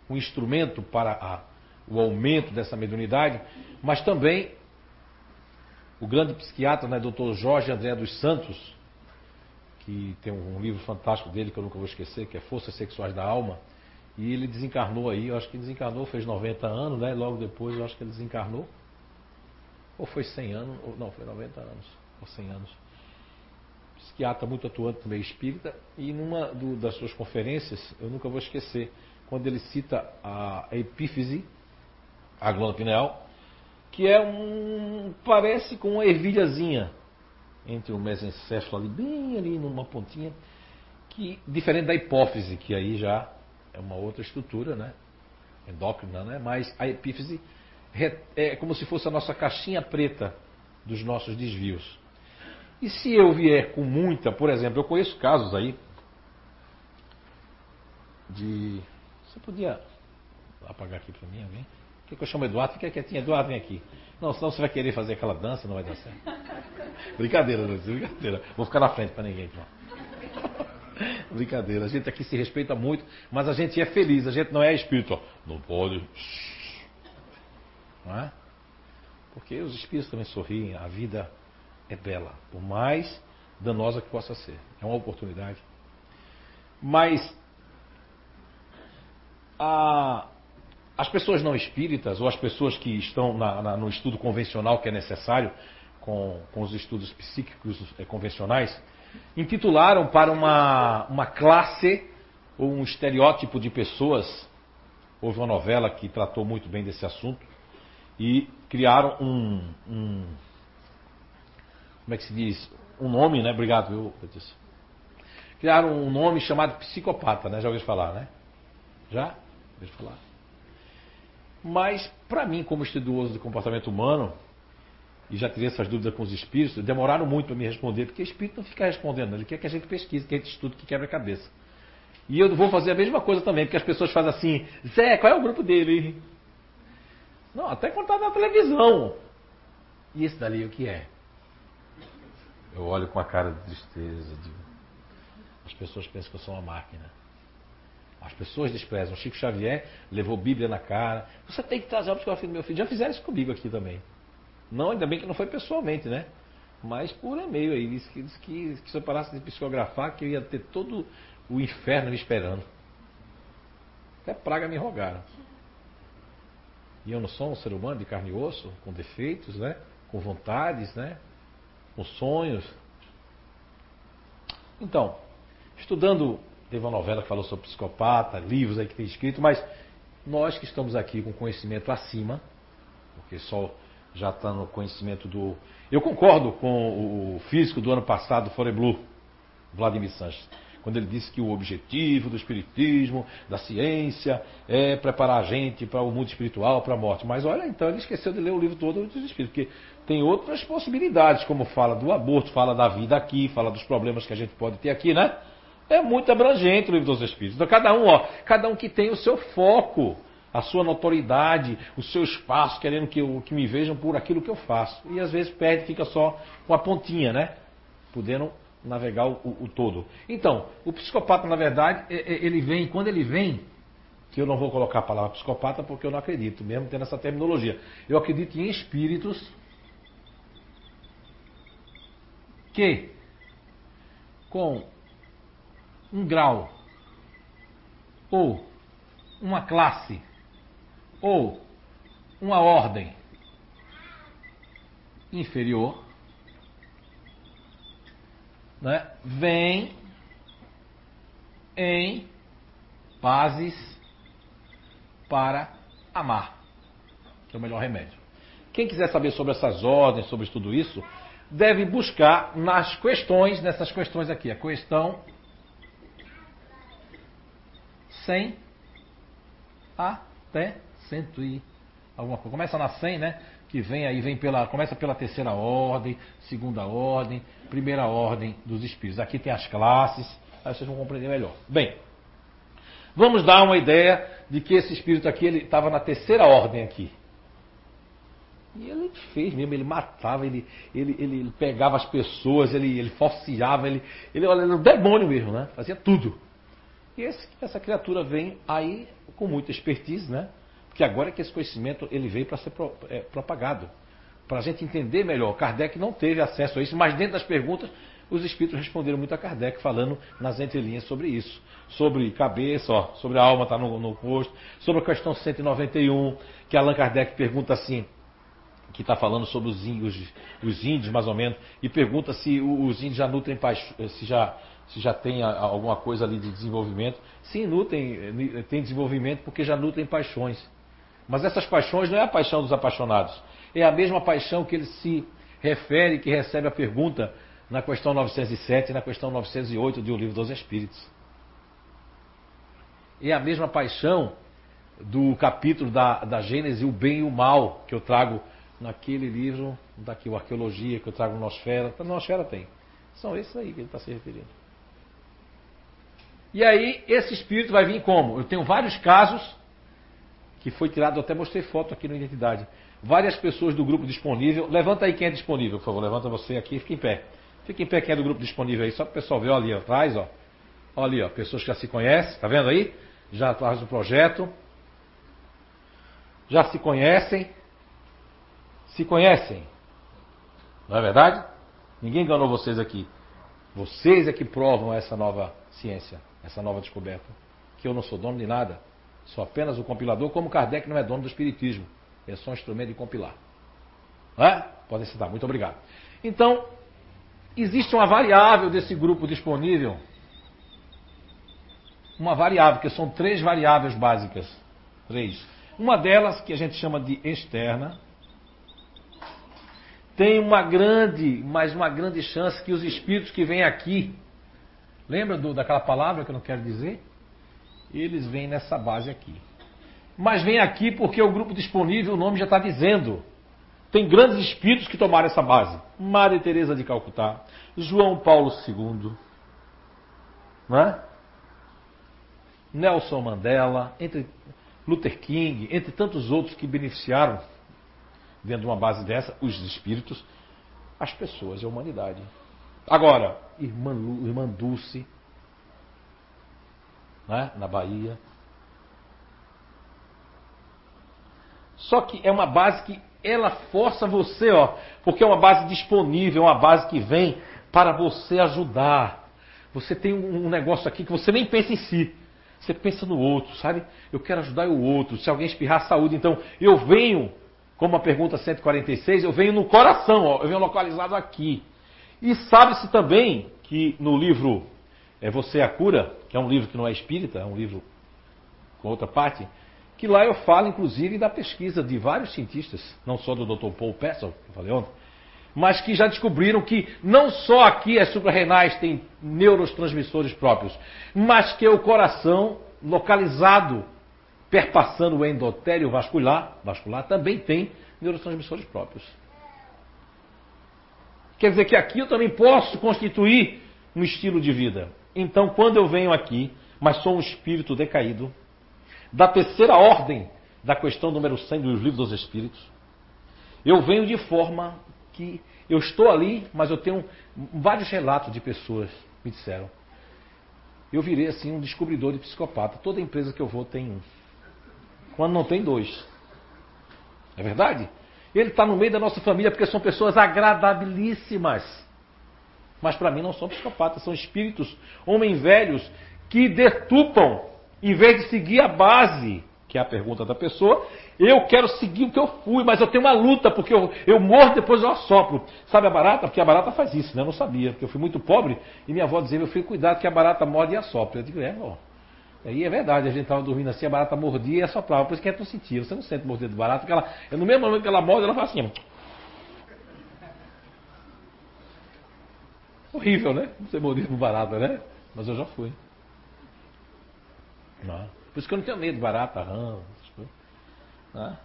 um instrumento para a, o aumento dessa mediunidade, mas também o grande psiquiatra, né, Dr. Jorge André dos Santos, que tem um livro fantástico dele que eu nunca vou esquecer, que é Forças Sexuais da Alma, e ele desencarnou aí, eu acho que desencarnou, fez 90 anos, né? Logo depois eu acho que ele desencarnou. Ou foi 100 anos, ou não, foi 90 anos, ou 100 anos. Psiquiatra muito atuante meio espírita, e numa do, das suas conferências, eu nunca vou esquecer, quando ele cita a epífise, a glândula pineal, que é um. parece com uma ervilhazinha entre o mesencéfalo ali, bem ali numa pontinha, que diferente da hipófise, que aí já é uma outra estrutura, né? Endócrina, né? Mas a epífise é como se fosse a nossa caixinha preta dos nossos desvios. E se eu vier com muita, por exemplo, eu conheço casos aí de. Você podia apagar aqui para mim alguém. Por que eu chamo Eduardo? Fica quietinho, Eduardo, vem aqui. Não, senão você vai querer fazer aquela dança, não vai dar certo. brincadeira, Luiz, brincadeira. Vou ficar na frente para ninguém. Pronto. Brincadeira, a gente aqui se respeita muito, mas a gente é feliz, a gente não é espírito. Não pode. Não é? Porque os espíritos também sorriem, a vida é bela, por mais danosa que possa ser. É uma oportunidade. Mas a, as pessoas não espíritas, ou as pessoas que estão na, na, no estudo convencional que é necessário, com, com os estudos psíquicos eh, convencionais, intitularam para uma, uma classe ou um estereótipo de pessoas. Houve uma novela que tratou muito bem desse assunto e criaram um, um como é que se diz? Um nome, né? Obrigado, eu, Criaram um nome chamado psicopata, né? Já ouviu falar, né? Já? Ouviu falar. Mas, para mim, como estudioso do comportamento humano, e já tirei essas dúvidas com os espíritos, demoraram muito para me responder, porque o espírito não fica respondendo, ele quer que a gente pesquise, que a gente estude, que quebra a cabeça. E eu vou fazer a mesma coisa também, porque as pessoas fazem assim, Zé, qual é o grupo dele? Não, até quando está na televisão. E esse dali o que é? Eu olho com a cara de tristeza, as pessoas pensam que eu sou uma máquina. As pessoas desprezam. Chico Xavier levou Bíblia na cara. Você tem que trazer a psicografia do meu filho. Já fizeram isso comigo aqui também. Não, ainda bem que não foi pessoalmente, né? Mas por e-mail aí. Disse que, disse que, que se eu parasse de psicografar, que eu ia ter todo o inferno me esperando. Até praga me rogaram. E eu não sou um ser humano de carne e osso, com defeitos, né? Com vontades, né? Com sonhos. Então, estudando, teve uma novela que falou sobre psicopata, livros aí que tem escrito, mas nós que estamos aqui com conhecimento acima, porque só já está no conhecimento do. Eu concordo com o físico do ano passado, Foreblu, Vladimir Sanches, quando ele disse que o objetivo do espiritismo, da ciência, é preparar a gente para o mundo espiritual, para a morte. Mas olha, então ele esqueceu de ler o livro todo dos espíritos, porque tem outras possibilidades, como fala do aborto, fala da vida aqui, fala dos problemas que a gente pode ter aqui, né? É muito abrangente o livro dos espíritos. Então cada um, ó, cada um que tem o seu foco a sua notoriedade, o seu espaço, querendo que, eu, que me vejam por aquilo que eu faço. E às vezes perde, fica só com a pontinha, né? Podendo navegar o, o, todo. Então, o psicopata, na verdade, ele vem, quando ele vem, que eu não vou colocar a palavra psicopata porque eu não acredito, mesmo tendo essa terminologia. Eu acredito em espíritos que, com um grau ou uma classe ou uma ordem inferior né, vem em bases para amar, que é o melhor remédio. Quem quiser saber sobre essas ordens, sobre tudo isso, deve buscar nas questões, nessas questões aqui, a questão 100 até cento e alguma coisa. Começa na 100, né? Que vem aí, vem pela, começa pela terceira ordem, segunda ordem, primeira ordem dos espíritos. Aqui tem as classes, aí vocês vão compreender melhor. Bem, vamos dar uma ideia de que esse espírito aqui ele estava na terceira ordem aqui. E ele fez mesmo, ele matava, ele, ele, ele, pegava as pessoas, ele, ele falseava, ele, ele, ele era um demônio mesmo, né? Fazia tudo. E esse, essa criatura vem aí com muita expertise, né? Porque agora é que esse conhecimento ele veio para ser pro, é, propagado. Para a gente entender melhor. Kardec não teve acesso a isso, mas dentro das perguntas, os espíritos responderam muito a Kardec, falando nas entrelinhas sobre isso. Sobre cabeça, ó, sobre a alma estar tá no, no rosto, sobre a questão 191, que Allan Kardec pergunta assim, que está falando sobre os índios, os índios, mais ou menos, e pergunta se os índios já nutrem se já, se já tem alguma coisa ali de desenvolvimento. Sim, nutrem, tem desenvolvimento porque já nutrem paixões. Mas essas paixões não é a paixão dos apaixonados. É a mesma paixão que ele se refere, que recebe a pergunta na questão 907 e na questão 908 do Livro dos Espíritos. É a mesma paixão do capítulo da, da Gênese, o bem e o mal, que eu trago naquele livro, daqui, o Arqueologia, que eu trago no Nosfera. Na Nosfera tem. São esses aí que ele está se referindo. E aí, esse espírito vai vir como? Eu tenho vários casos que foi tirado, até mostrei foto aqui no Identidade. Várias pessoas do grupo disponível. Levanta aí quem é disponível, por favor. Levanta você aqui fica em pé. Fica em pé quem é do grupo disponível aí, só para o pessoal ver. Ali atrás, ó. Olha ali, ó. Pessoas que já se conhecem, tá vendo aí? Já atrás do projeto. Já se conhecem. Se conhecem. Não é verdade? Ninguém enganou vocês aqui. Vocês é que provam essa nova ciência, essa nova descoberta. Que eu não sou dono de nada. Sou apenas o compilador, como Kardec não é dono do Espiritismo. É só um instrumento de compilar. Não é? Podem citar. Muito obrigado. Então, existe uma variável desse grupo disponível. Uma variável, que são três variáveis básicas. Três. Uma delas, que a gente chama de externa, tem uma grande, mas uma grande chance que os espíritos que vêm aqui, lembra do, daquela palavra que eu não quero dizer? Eles vêm nessa base aqui. Mas vem aqui porque o grupo disponível, o nome já está dizendo. Tem grandes espíritos que tomaram essa base. Maria Teresa de Calcutá, João Paulo II, é? Nelson Mandela, entre Luther King, entre tantos outros que beneficiaram dentro de uma base dessa, os espíritos, as pessoas e a humanidade. Agora, irmã, Lu, irmã Dulce, né, na Bahia. Só que é uma base que ela força você, ó, porque é uma base disponível, é uma base que vem para você ajudar. Você tem um negócio aqui que você nem pensa em si. Você pensa no outro, sabe? Eu quero ajudar o outro. Se alguém espirrar saúde, então eu venho como a pergunta 146, eu venho no coração, ó, eu venho localizado aqui. E sabe-se também que no livro é Você a Cura, que é um livro que não é espírita, é um livro com outra parte, que lá eu falo inclusive da pesquisa de vários cientistas, não só do Dr. Paul Pessel, que eu falei ontem, mas que já descobriram que não só aqui as suprarrenais têm neurotransmissores próprios, mas que o coração localizado perpassando o endotélio vascular, vascular também tem neurotransmissores próprios. Quer dizer que aqui eu também posso constituir um estilo de vida. Então, quando eu venho aqui, mas sou um espírito decaído, da terceira ordem da questão número 100 dos livros dos espíritos, eu venho de forma que eu estou ali, mas eu tenho vários relatos de pessoas me disseram. Eu virei assim um descobridor de psicopata. Toda empresa que eu vou tem um quando não tem dois. É verdade? Ele está no meio da nossa família porque são pessoas agradabilíssimas. Mas para mim não são psicopatas, são espíritos, homens velhos, que detupam, em vez de seguir a base, que é a pergunta da pessoa, eu quero seguir o que eu fui, mas eu tenho uma luta, porque eu, eu morro depois eu assopro. Sabe a barata? Porque a barata faz isso, né? Eu não sabia, porque eu fui muito pobre, e minha avó dizia, meu filho, cuidado que a barata morde e assopra. Eu digo, é, ó. Aí é verdade, a gente estava dormindo assim, a barata mordia e assoprava. Por isso que é tu sentia. Você não sente morder de barata, porque ela, no mesmo momento que ela morde, ela faz assim. Horrível, né? Você morder por barata, né? Mas eu já fui. Não. Por isso que eu não tenho medo de barata, rã, essas coisas. Né?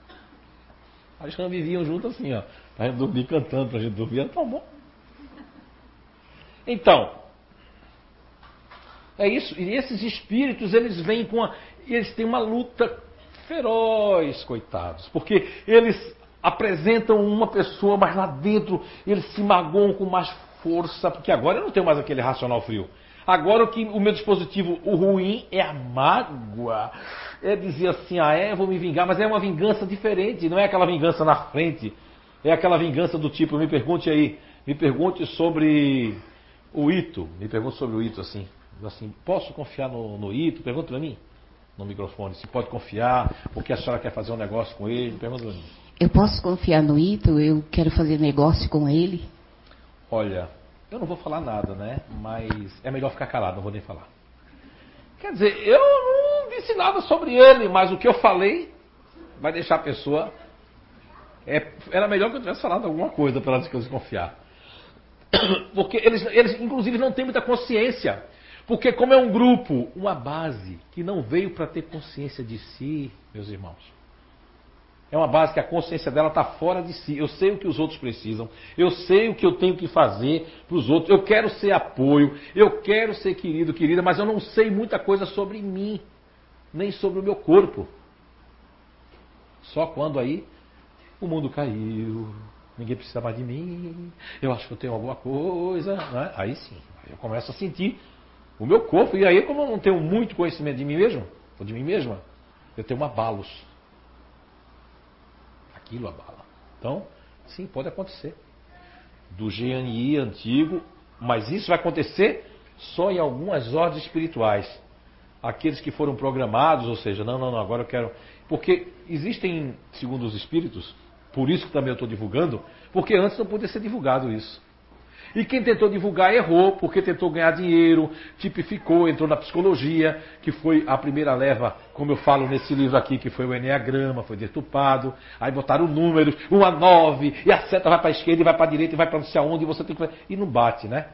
As rãs viviam juntas assim, ó. Pra gente dormir cantando, pra gente dormir, era tão bom. Então, é isso. E esses espíritos, eles vêm com a, eles têm uma luta feroz, coitados, porque eles apresentam uma pessoa, mas lá dentro eles se magoam com mais força, porque agora eu não tenho mais aquele racional frio. Agora o que o meu dispositivo, o ruim é a mágoa. É dizer assim, ah é, vou me vingar, mas é uma vingança diferente, não é aquela vingança na frente. É aquela vingança do tipo, me pergunte aí, me pergunte sobre o Ito, me pergunte sobre o Ito assim assim, posso confiar no, no Ito? Pergunta para mim, no microfone, se pode confiar, porque a senhora quer fazer um negócio com ele? Pergunta para mim. Eu posso confiar no Ito? Eu quero fazer negócio com ele? Olha, eu não vou falar nada, né? Mas é melhor ficar calado, não vou nem falar. Quer dizer, eu não disse nada sobre ele, mas o que eu falei vai deixar a pessoa. É, era melhor que eu tivesse falado alguma coisa para ela desconfiar. Porque eles, eles, inclusive, não têm muita consciência porque, como é um grupo, uma base que não veio para ter consciência de si, meus irmãos. É uma base que a consciência dela está fora de si. Eu sei o que os outros precisam. Eu sei o que eu tenho que fazer para os outros. Eu quero ser apoio. Eu quero ser querido, querida, mas eu não sei muita coisa sobre mim, nem sobre o meu corpo. Só quando aí o mundo caiu, ninguém precisa mais de mim, eu acho que eu tenho alguma coisa, né? aí sim, eu começo a sentir o meu corpo, e aí como eu não tenho muito conhecimento de mim mesmo, ou de mim mesma, eu tenho uma abalos. Aquilo abala. Então, sim, pode acontecer. Do GNI antigo, mas isso vai acontecer só em algumas ordens espirituais. Aqueles que foram programados, ou seja, não, não, não, agora eu quero. Porque existem, segundo os espíritos, por isso que também eu estou divulgando, porque antes não podia ser divulgado isso. E quem tentou divulgar errou, porque tentou ganhar dinheiro, tipificou, entrou na psicologia, que foi a primeira leva, como eu falo nesse livro aqui, que foi o Enneagrama, foi detupado. Aí botaram números, 1 a 9, e a seta vai para a esquerda, e vai para a direita, e vai para não sei aonde, e você tem que. E não bate, né?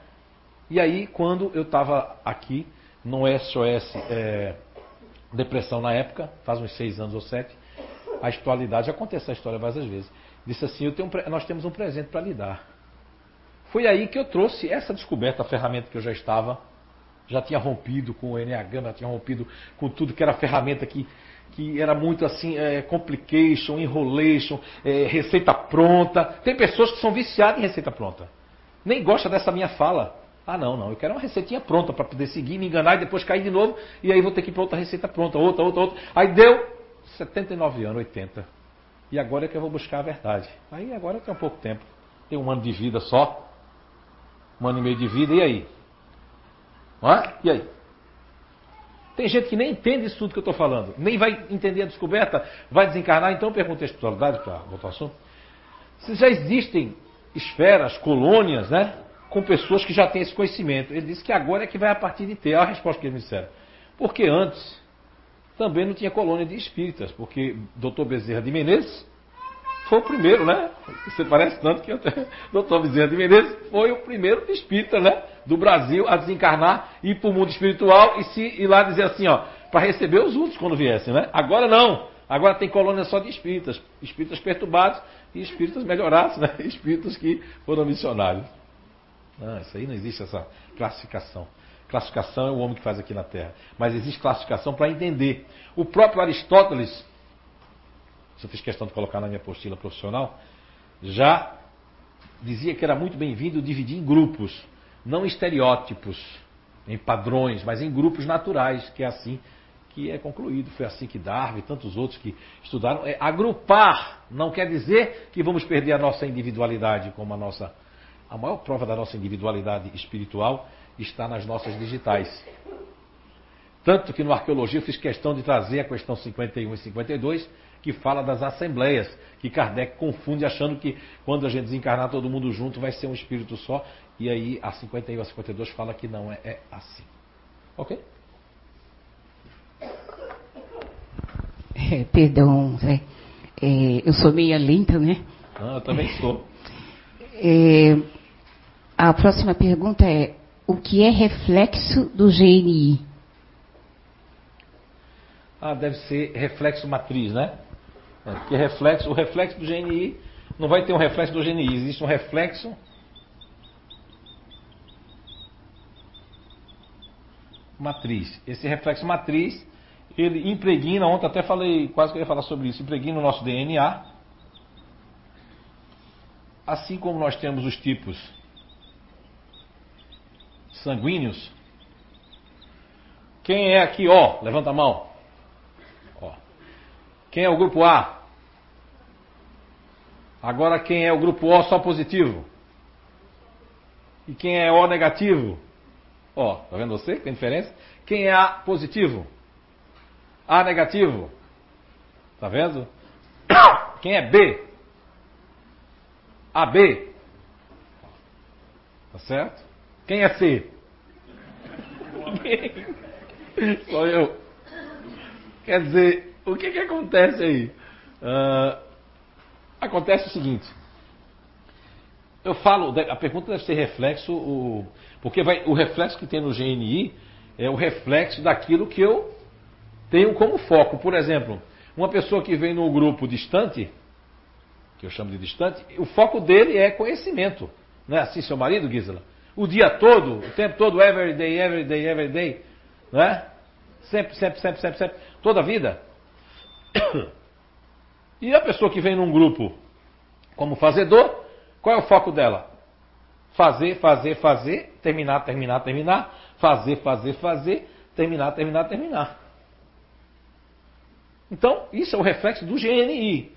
E aí, quando eu estava aqui, no SOS é, Depressão na época, faz uns seis anos ou sete, a espiritualidade, já contei essa história várias vezes, disse assim: um, nós temos um presente para lhe dar. Foi aí que eu trouxe essa descoberta, a ferramenta que eu já estava, já tinha rompido com o Enneagrama, já tinha rompido com tudo que era ferramenta que, que era muito assim, é, complication, enrolation, é, receita pronta. Tem pessoas que são viciadas em receita pronta. Nem gosta dessa minha fala. Ah, não, não, eu quero uma receitinha pronta para poder seguir, me enganar e depois cair de novo, e aí vou ter que ir para outra receita pronta, outra, outra, outra. Aí deu 79 anos, 80. E agora é que eu vou buscar a verdade. Aí agora tem um pouco tempo. Tem um ano de vida só. Um ano e meio de vida, e aí? Não é? E aí? Tem gente que nem entende isso tudo que eu estou falando, nem vai entender a descoberta, vai desencarnar, então pergunta a espiritualidade para voltar ao assunto. Se já existem esferas, colônias, né? Com pessoas que já têm esse conhecimento. Ele disse que agora é que vai a partir de ter. Olha a resposta que eles me disseram. Porque antes também não tinha colônia de espíritas, porque Dr. Bezerra de Menezes foi o primeiro, né? Você parece tanto que o Dr. Bezerra de Menezes foi o primeiro espírita, né? Do Brasil a desencarnar, ir para o mundo espiritual e se ir lá dizer assim, ó, para receber os outros quando viessem, né? Agora não. Agora tem colônia só de espíritas, espíritas perturbados e espíritas melhorados, né? Espíritas que foram missionários. Não, isso aí não existe essa classificação. Classificação é o homem que faz aqui na Terra. Mas existe classificação para entender. O próprio Aristóteles, se eu fiz questão de colocar na minha apostila profissional, já dizia que era muito bem-vindo dividir em grupos, não estereótipos, em padrões, mas em grupos naturais, que é assim que é concluído. Foi assim que Darwin e tantos outros que estudaram. É, agrupar não quer dizer que vamos perder a nossa individualidade como a nossa. A maior prova da nossa individualidade espiritual está nas nossas digitais. Tanto que no Arqueologia eu fiz questão de trazer a questão 51 e 52, que fala das assembleias, que Kardec confunde achando que quando a gente desencarnar todo mundo junto vai ser um espírito só, e aí a 51 e a 52 fala que não é, é assim. Ok? É, perdão, Zé. É, eu sou meia lenta, né? Ah, eu também sou. É, a próxima pergunta é: o que é reflexo do GNI? Ah, deve ser reflexo matriz, né? É, porque reflexo, o reflexo do GNI não vai ter um reflexo do GNI, existe um reflexo matriz. Esse reflexo matriz, ele impregna, ontem até falei, quase que eu ia falar sobre isso, impregna o nosso DNA. Assim como nós temos os tipos sanguíneos. Quem é aqui, ó? Levanta a mão. Quem é o grupo A? Agora quem é o grupo O só positivo? E quem é O negativo? Ó, tá vendo você? Tem diferença? Quem é A positivo? A negativo? Tá vendo? Quem é B? AB? Tá certo? Quem é C? Sou eu. Quer dizer, o que, que acontece aí? Uh, acontece o seguinte. Eu falo, a pergunta deve ser reflexo, o, porque vai, o reflexo que tem no GNI é o reflexo daquilo que eu tenho como foco. Por exemplo, uma pessoa que vem no grupo distante, que eu chamo de distante, o foco dele é conhecimento. Não é assim, seu marido, Gisela? O dia todo, o tempo todo, every day, every day, every day. Não é? Sempre, sempre, sempre, sempre, sempre. Toda a vida. E a pessoa que vem num grupo como fazedor, qual é o foco dela? Fazer, fazer, fazer, terminar, terminar, terminar, fazer, fazer, fazer, terminar, terminar, terminar. Então, isso é o reflexo do GNI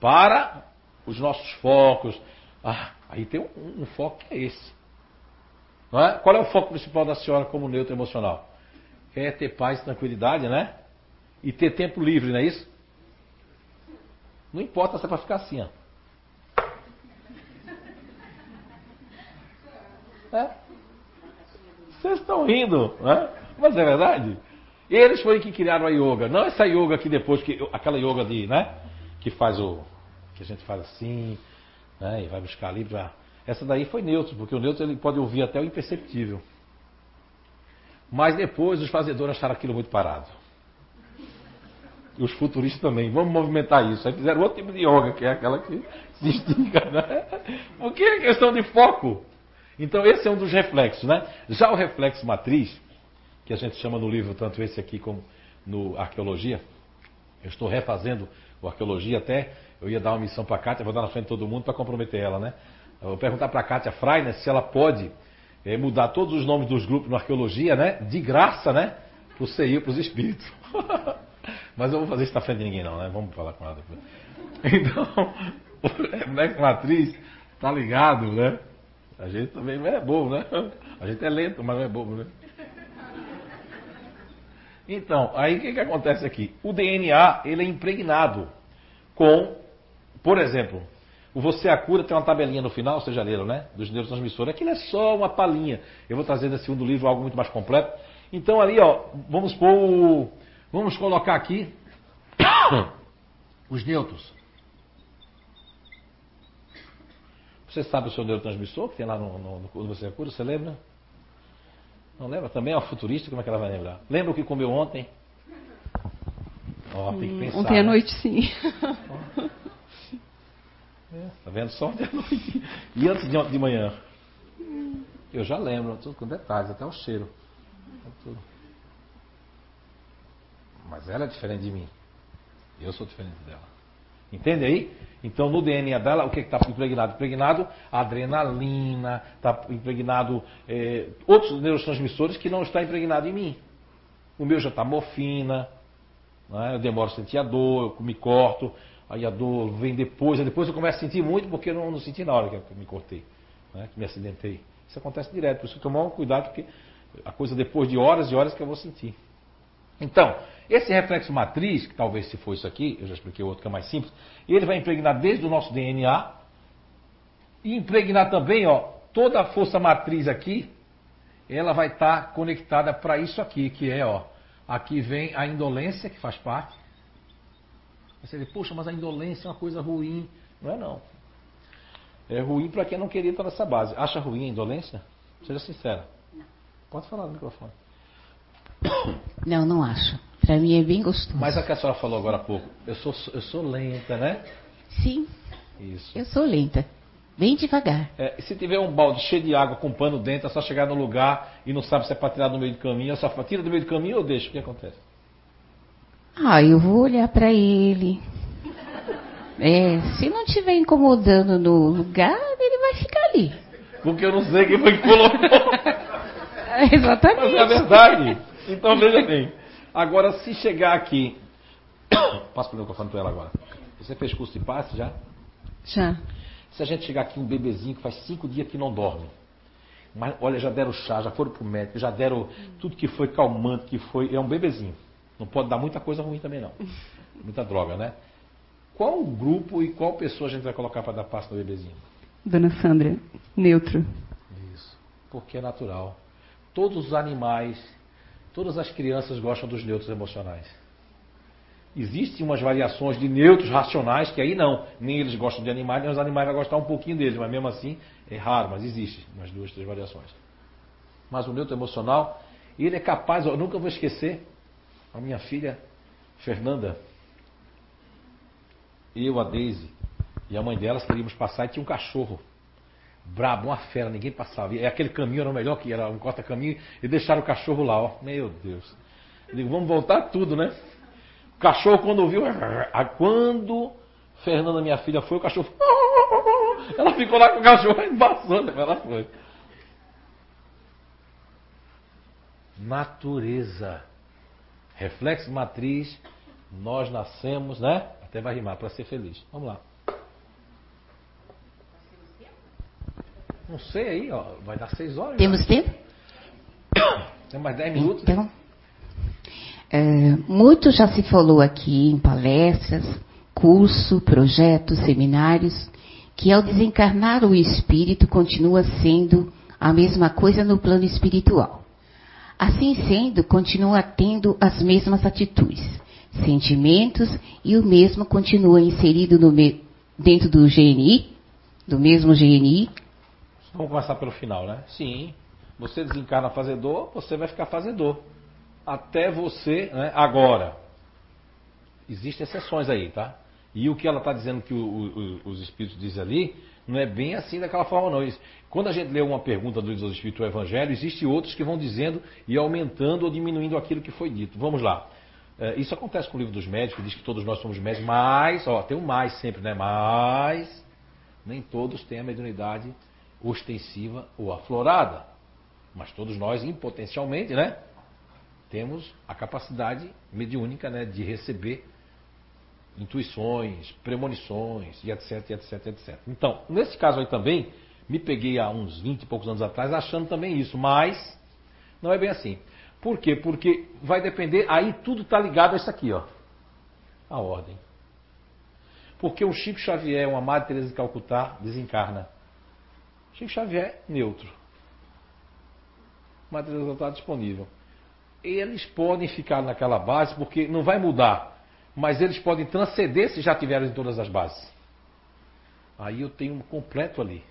para os nossos focos. Ah, aí tem um, um foco que é esse. É? Qual é o foco principal da senhora como neutro emocional? É ter paz e tranquilidade, né? E ter tempo livre, não é isso? Não importa se é para ficar assim, ó. É? Vocês estão rindo, né? mas é verdade. Eles foram que criaram a yoga, não essa yoga que depois que aquela yoga de, né, que faz o que a gente faz assim, né, e vai buscar ali para essa daí foi neutro, porque o neutro ele pode ouvir até o imperceptível. Mas depois os fazedores acharam aquilo muito parado. E os futuristas também. Vamos movimentar isso. Aí fizeram outro tipo de yoga, que é aquela que se estica, né? Porque é questão de foco. Então esse é um dos reflexos, né? Já o reflexo matriz, que a gente chama no livro, tanto esse aqui como no Arqueologia, eu estou refazendo o Arqueologia até, eu ia dar uma missão para a Kátia, vou dar na frente de todo mundo para comprometer ela, né? Eu vou perguntar para a Kátia Freiner se ela pode é, mudar todos os nomes dos grupos no Arqueologia, né? De graça, né? Para o CI, para os espíritos. Mas eu vou fazer isso na frente de ninguém não, né? Vamos falar com ela depois. Então, o reflexo matriz tá ligado, né? A gente também é bobo, né? A gente é lento, mas não é bobo, né? Então, aí o que, que acontece aqui? O DNA ele é impregnado com, por exemplo, o Você a Cura tem uma tabelinha no final, vocês já leram, né? Dos neurotransmissores. Aquilo é só uma palhinha. Eu vou trazer nesse segundo livro algo muito mais completo. Então ali, ó, vamos pôr Vamos colocar aqui os neutros. Você sabe o seu neurotransmissor que tem lá no, no, no Você a Cura, você lembra? Não lembra? Também é uma futurista, como é que ela vai lembrar? Lembra o que comeu ontem? Tem que hum, pensar, ontem à né? noite, sim. É, tá vendo? Só ontem à noite. E antes de de manhã? Eu já lembro, tudo com detalhes, até o cheiro. Tudo. Mas ela é diferente de mim. Eu sou diferente dela. Entende aí? Então no DNA dela, o que está impregnado? Impregnado adrenalina, está impregnado é, outros neurotransmissores que não está impregnado em mim. O meu já está morfina, né? eu demoro a sentir a dor, eu me corto, aí a dor vem depois, aí depois eu começo a sentir muito porque eu não, não senti na hora que eu me cortei, né? que me acidentei. Isso acontece direto, por isso tomar um cuidado, porque a coisa depois de horas e horas que eu vou sentir. Então, esse reflexo matriz, que talvez se for isso aqui, eu já expliquei outro que é mais simples, ele vai impregnar desde o nosso DNA e impregnar também, ó, toda a força matriz aqui, ela vai estar tá conectada para isso aqui, que é, ó, aqui vem a indolência, que faz parte. Você diz, poxa, mas a indolência é uma coisa ruim. Não é não. É ruim para quem não queria estar nessa base. Acha ruim a indolência? Seja sincera. Pode falar no microfone. Não, não acho. Para mim é bem gostoso. Mas a que a senhora falou agora há pouco, eu sou, eu sou lenta, né? Sim. Isso. Eu sou lenta. Bem devagar. É, se tiver um balde cheio de água com pano dentro, é só chegar no lugar e não sabe se é para tirar do meio do caminho, é só tira do meio do caminho ou deixa, o que acontece? Ah, eu vou olhar para ele. É, se não estiver incomodando no lugar, ele vai ficar ali. Porque eu não sei quem foi que colocou. Exatamente. Mas é verdade. Então veja bem. Agora, se chegar aqui. Passa o microfone para ela agora. Você fez curso de passe já? Já. Se a gente chegar aqui um bebezinho que faz cinco dias que não dorme. Mas olha, já deram chá, já foram pro médico, já deram tudo que foi calmante, que foi. É um bebezinho. Não pode dar muita coisa ruim também, não. Muita droga, né? Qual grupo e qual pessoa a gente vai colocar para dar passe no bebezinho? Dona Sandra, neutro. Isso. Porque é natural. Todos os animais Todas as crianças gostam dos neutros emocionais. Existem umas variações de neutros racionais que aí não. Nem eles gostam de animais, nem os animais vão gostar um pouquinho deles, mas mesmo assim é raro, mas existe umas duas, três variações. Mas o neutro emocional, ele é capaz, eu nunca vou esquecer, a minha filha Fernanda, eu, a Daisy e a mãe delas queríamos passar e tinha um cachorro brabo, uma fera, ninguém passava. E aquele caminho era o melhor que era um corta-caminho e deixaram o cachorro lá, ó. Meu Deus. Eu digo, vamos voltar tudo, né? O cachorro, quando viu, quando Fernanda, minha filha, foi, o cachorro. Ela ficou lá com o cachorro embaçando, ela foi. Natureza. Reflexo matriz, nós nascemos, né? Até vai rimar, para ser feliz. Vamos lá. Não sei aí, ó. Vai dar seis horas. Temos tempo? Tem mais dez minutos. Então, é, muito já se falou aqui em palestras, curso, projetos, seminários, que ao desencarnar o espírito continua sendo a mesma coisa no plano espiritual. Assim sendo, continua tendo as mesmas atitudes, sentimentos e o mesmo continua inserido me, dentro do GNI, do mesmo GNI. Vamos começar pelo final, né? Sim. Você desencarna fazedor, você vai ficar fazedor. Até você, né? agora. Existem exceções aí, tá? E o que ela está dizendo que o, o, os espíritos dizem ali, não é bem assim daquela forma, não. Quando a gente lê uma pergunta dos espíritos do Evangelho, existem outros que vão dizendo e aumentando ou diminuindo aquilo que foi dito. Vamos lá. É, isso acontece com o livro dos médicos, diz que todos nós somos médicos, mas, ó, tem um mais sempre, né? Mas nem todos têm a mediunidade ostensiva ou aflorada. Mas todos nós, impotencialmente, né? Temos a capacidade mediúnica né, de receber intuições, premonições e etc, etc, etc. Então, nesse caso aí também, me peguei há uns 20 e poucos anos atrás achando também isso, mas não é bem assim. Por quê? Porque vai depender, aí tudo está ligado a isso aqui, ó. A ordem. Porque o Chico Xavier, uma Madre Teresa de Calcutá, desencarna. Chico Xavier, neutro. Teresa está disponível. Eles podem ficar naquela base porque não vai mudar mas eles podem transcender se já tiveram em todas as bases. Aí eu tenho um completo ali.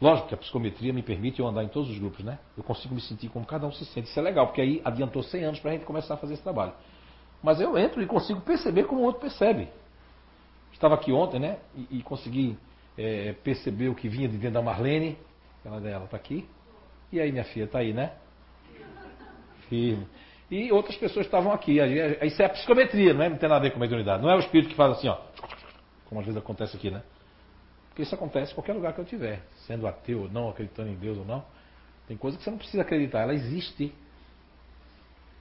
Lógico que a psicometria me permite eu andar em todos os grupos, né? Eu consigo me sentir como cada um se sente. Isso é legal, porque aí adiantou 100 anos para a gente começar a fazer esse trabalho. Mas eu entro e consigo perceber como o outro percebe. Estava aqui ontem, né? E, e consegui é, perceber o que vinha de dentro da Marlene. Ela dela está aqui. E aí, minha filha, está aí, né? Firme e outras pessoas estavam aqui. Isso é a psicometria, não, é? não tem nada a ver com mediunidade. Não é o espírito que faz assim, ó, como às vezes acontece aqui, né? Porque isso acontece em qualquer lugar que eu tiver, sendo ateu ou não, acreditando em Deus ou não. Tem coisa que você não precisa acreditar, ela existe.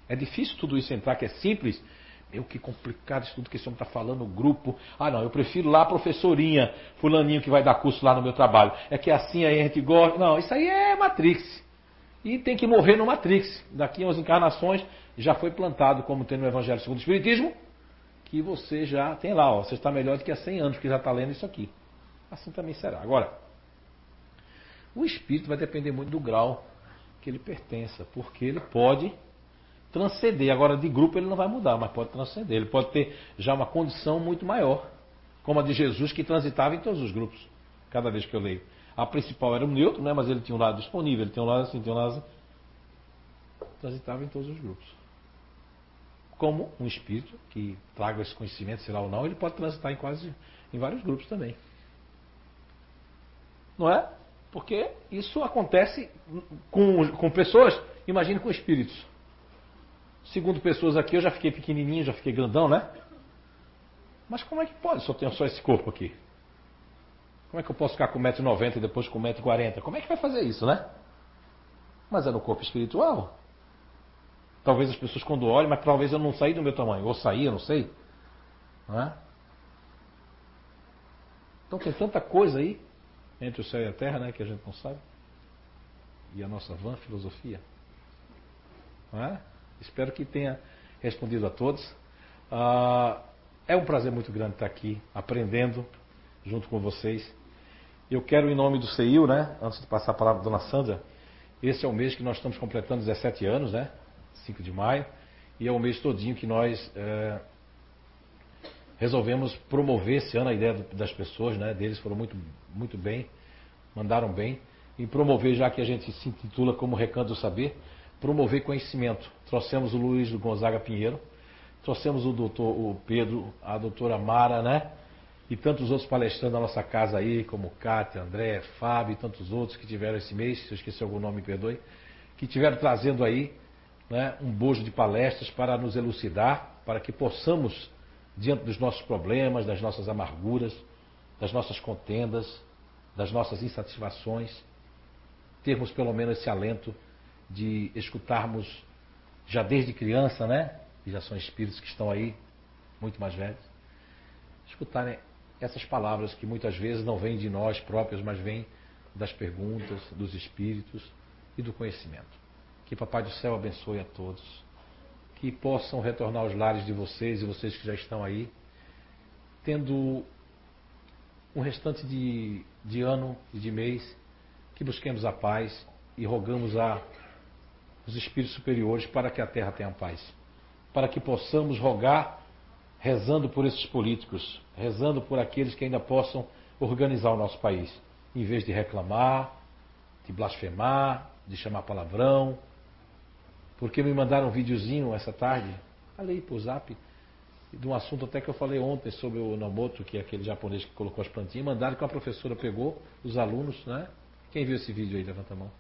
É difícil tudo isso entrar, que é simples. Meu, que complicado isso tudo que esse homem está falando no grupo. Ah, não, eu prefiro lá a professorinha, fulaninho que vai dar curso lá no meu trabalho. É que assim aí a gente gosta. Não, isso aí é Matrix. E tem que morrer no Matrix. Daqui a umas encarnações já foi plantado, como tem no Evangelho segundo o Espiritismo, que você já tem lá, ó, você está melhor do que há 100 anos, que já está lendo isso aqui. Assim também será. Agora, o espírito vai depender muito do grau que ele pertença, porque ele pode transcender. Agora, de grupo ele não vai mudar, mas pode transcender. Ele pode ter já uma condição muito maior, como a de Jesus, que transitava em todos os grupos, cada vez que eu leio. A principal era o neutro, né, mas ele tinha um lado disponível, ele tinha um lado assim, tinha um lado assim. Transitava em todos os grupos como um espírito que traga esse conhecimento, sei lá ou não, ele pode transitar em quase em vários grupos também. Não é? Porque isso acontece com, com pessoas, imagine com espíritos. Segundo pessoas aqui, eu já fiquei pequenininho, já fiquei grandão, né? Mas como é que pode eu tenho só esse corpo aqui? Como é que eu posso ficar com 1,90m e depois com 1,40m? Como é que vai fazer isso, né? Mas é no corpo espiritual. Talvez as pessoas quando olhem, mas talvez eu não saí do meu tamanho. Ou saí, eu não sei. Não é? Então tem tanta coisa aí entre o céu e a terra, né, que a gente não sabe. E a nossa vã filosofia. Não é? Espero que tenha respondido a todos. Ah, é um prazer muito grande estar aqui aprendendo junto com vocês. Eu quero, em nome do CEIU, né, antes de passar a palavra à dona Sandra, esse é o mês que nós estamos completando 17 anos, né? 5 de maio, e é o mês todinho que nós é, resolvemos promover esse ano a ideia das pessoas, né, deles foram muito, muito bem, mandaram bem, e promover, já que a gente se intitula como Recanto do Saber, promover conhecimento. Trouxemos o Luiz Gonzaga Pinheiro, trouxemos o doutor o Pedro, a doutora Mara, né? E tantos outros palestrantes da nossa casa aí, como Cátia, André, Fábio e tantos outros que tiveram esse mês, se eu esqueci algum nome, me perdoe, que tiveram trazendo aí né, um bojo de palestras para nos elucidar, para que possamos diante dos nossos problemas, das nossas amarguras, das nossas contendas, das nossas insatisfações, termos pelo menos esse alento de escutarmos já desde criança, né? E já são espíritos que estão aí, muito mais velhos, escutarem essas palavras que muitas vezes não vêm de nós próprios, mas vêm das perguntas, dos espíritos e do conhecimento. Que Papai do Céu abençoe a todos. Que possam retornar aos lares de vocês e vocês que já estão aí, tendo um restante de, de ano e de mês, que busquemos a paz e rogamos a os espíritos superiores para que a terra tenha paz. Para que possamos rogar rezando por esses políticos, rezando por aqueles que ainda possam organizar o nosso país, em vez de reclamar, de blasfemar, de chamar palavrão. Porque me mandaram um videozinho essa tarde, falei por zap, de um assunto até que eu falei ontem sobre o Nomoto, que é aquele japonês que colocou as plantinhas, mandaram que uma professora pegou os alunos, né? Quem viu esse vídeo aí, levanta a mão.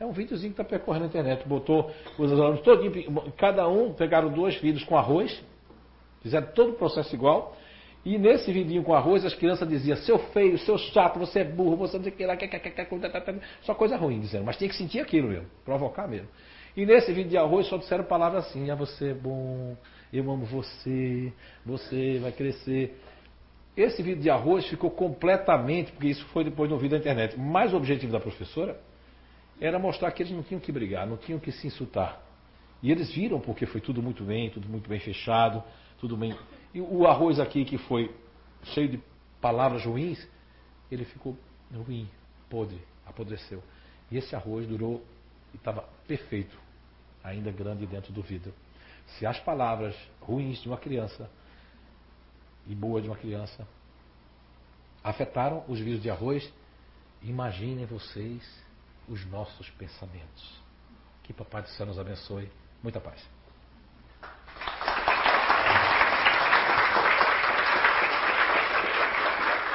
É um videozinho que está percorrendo a internet. Botou os alunos todos, cada um pegaram dois vidros com arroz, fizeram todo o processo igual. E nesse vidinho com arroz, as crianças diziam: seu feio, seu chato, você é burro, você não sei o que lá, só coisa ruim, dizendo. Mas tinha que sentir aquilo mesmo, provocar mesmo. E nesse vídeo de arroz só disseram palavras assim: ah, você é bom, eu amo você, você vai crescer. Esse vídeo de arroz ficou completamente, porque isso foi depois no vídeo da internet, mais o objetivo da professora era mostrar que eles não tinham que brigar, não tinham que se insultar. E eles viram porque foi tudo muito bem, tudo muito bem fechado, tudo bem. E o arroz aqui que foi cheio de palavras ruins, ele ficou ruim, podre, apodreceu. E esse arroz durou e estava perfeito, ainda grande dentro do vidro. Se as palavras ruins de uma criança e boas de uma criança afetaram os vidros de arroz, imaginem vocês os nossos pensamentos. Que Papai do Céu nos abençoe. Muita paz.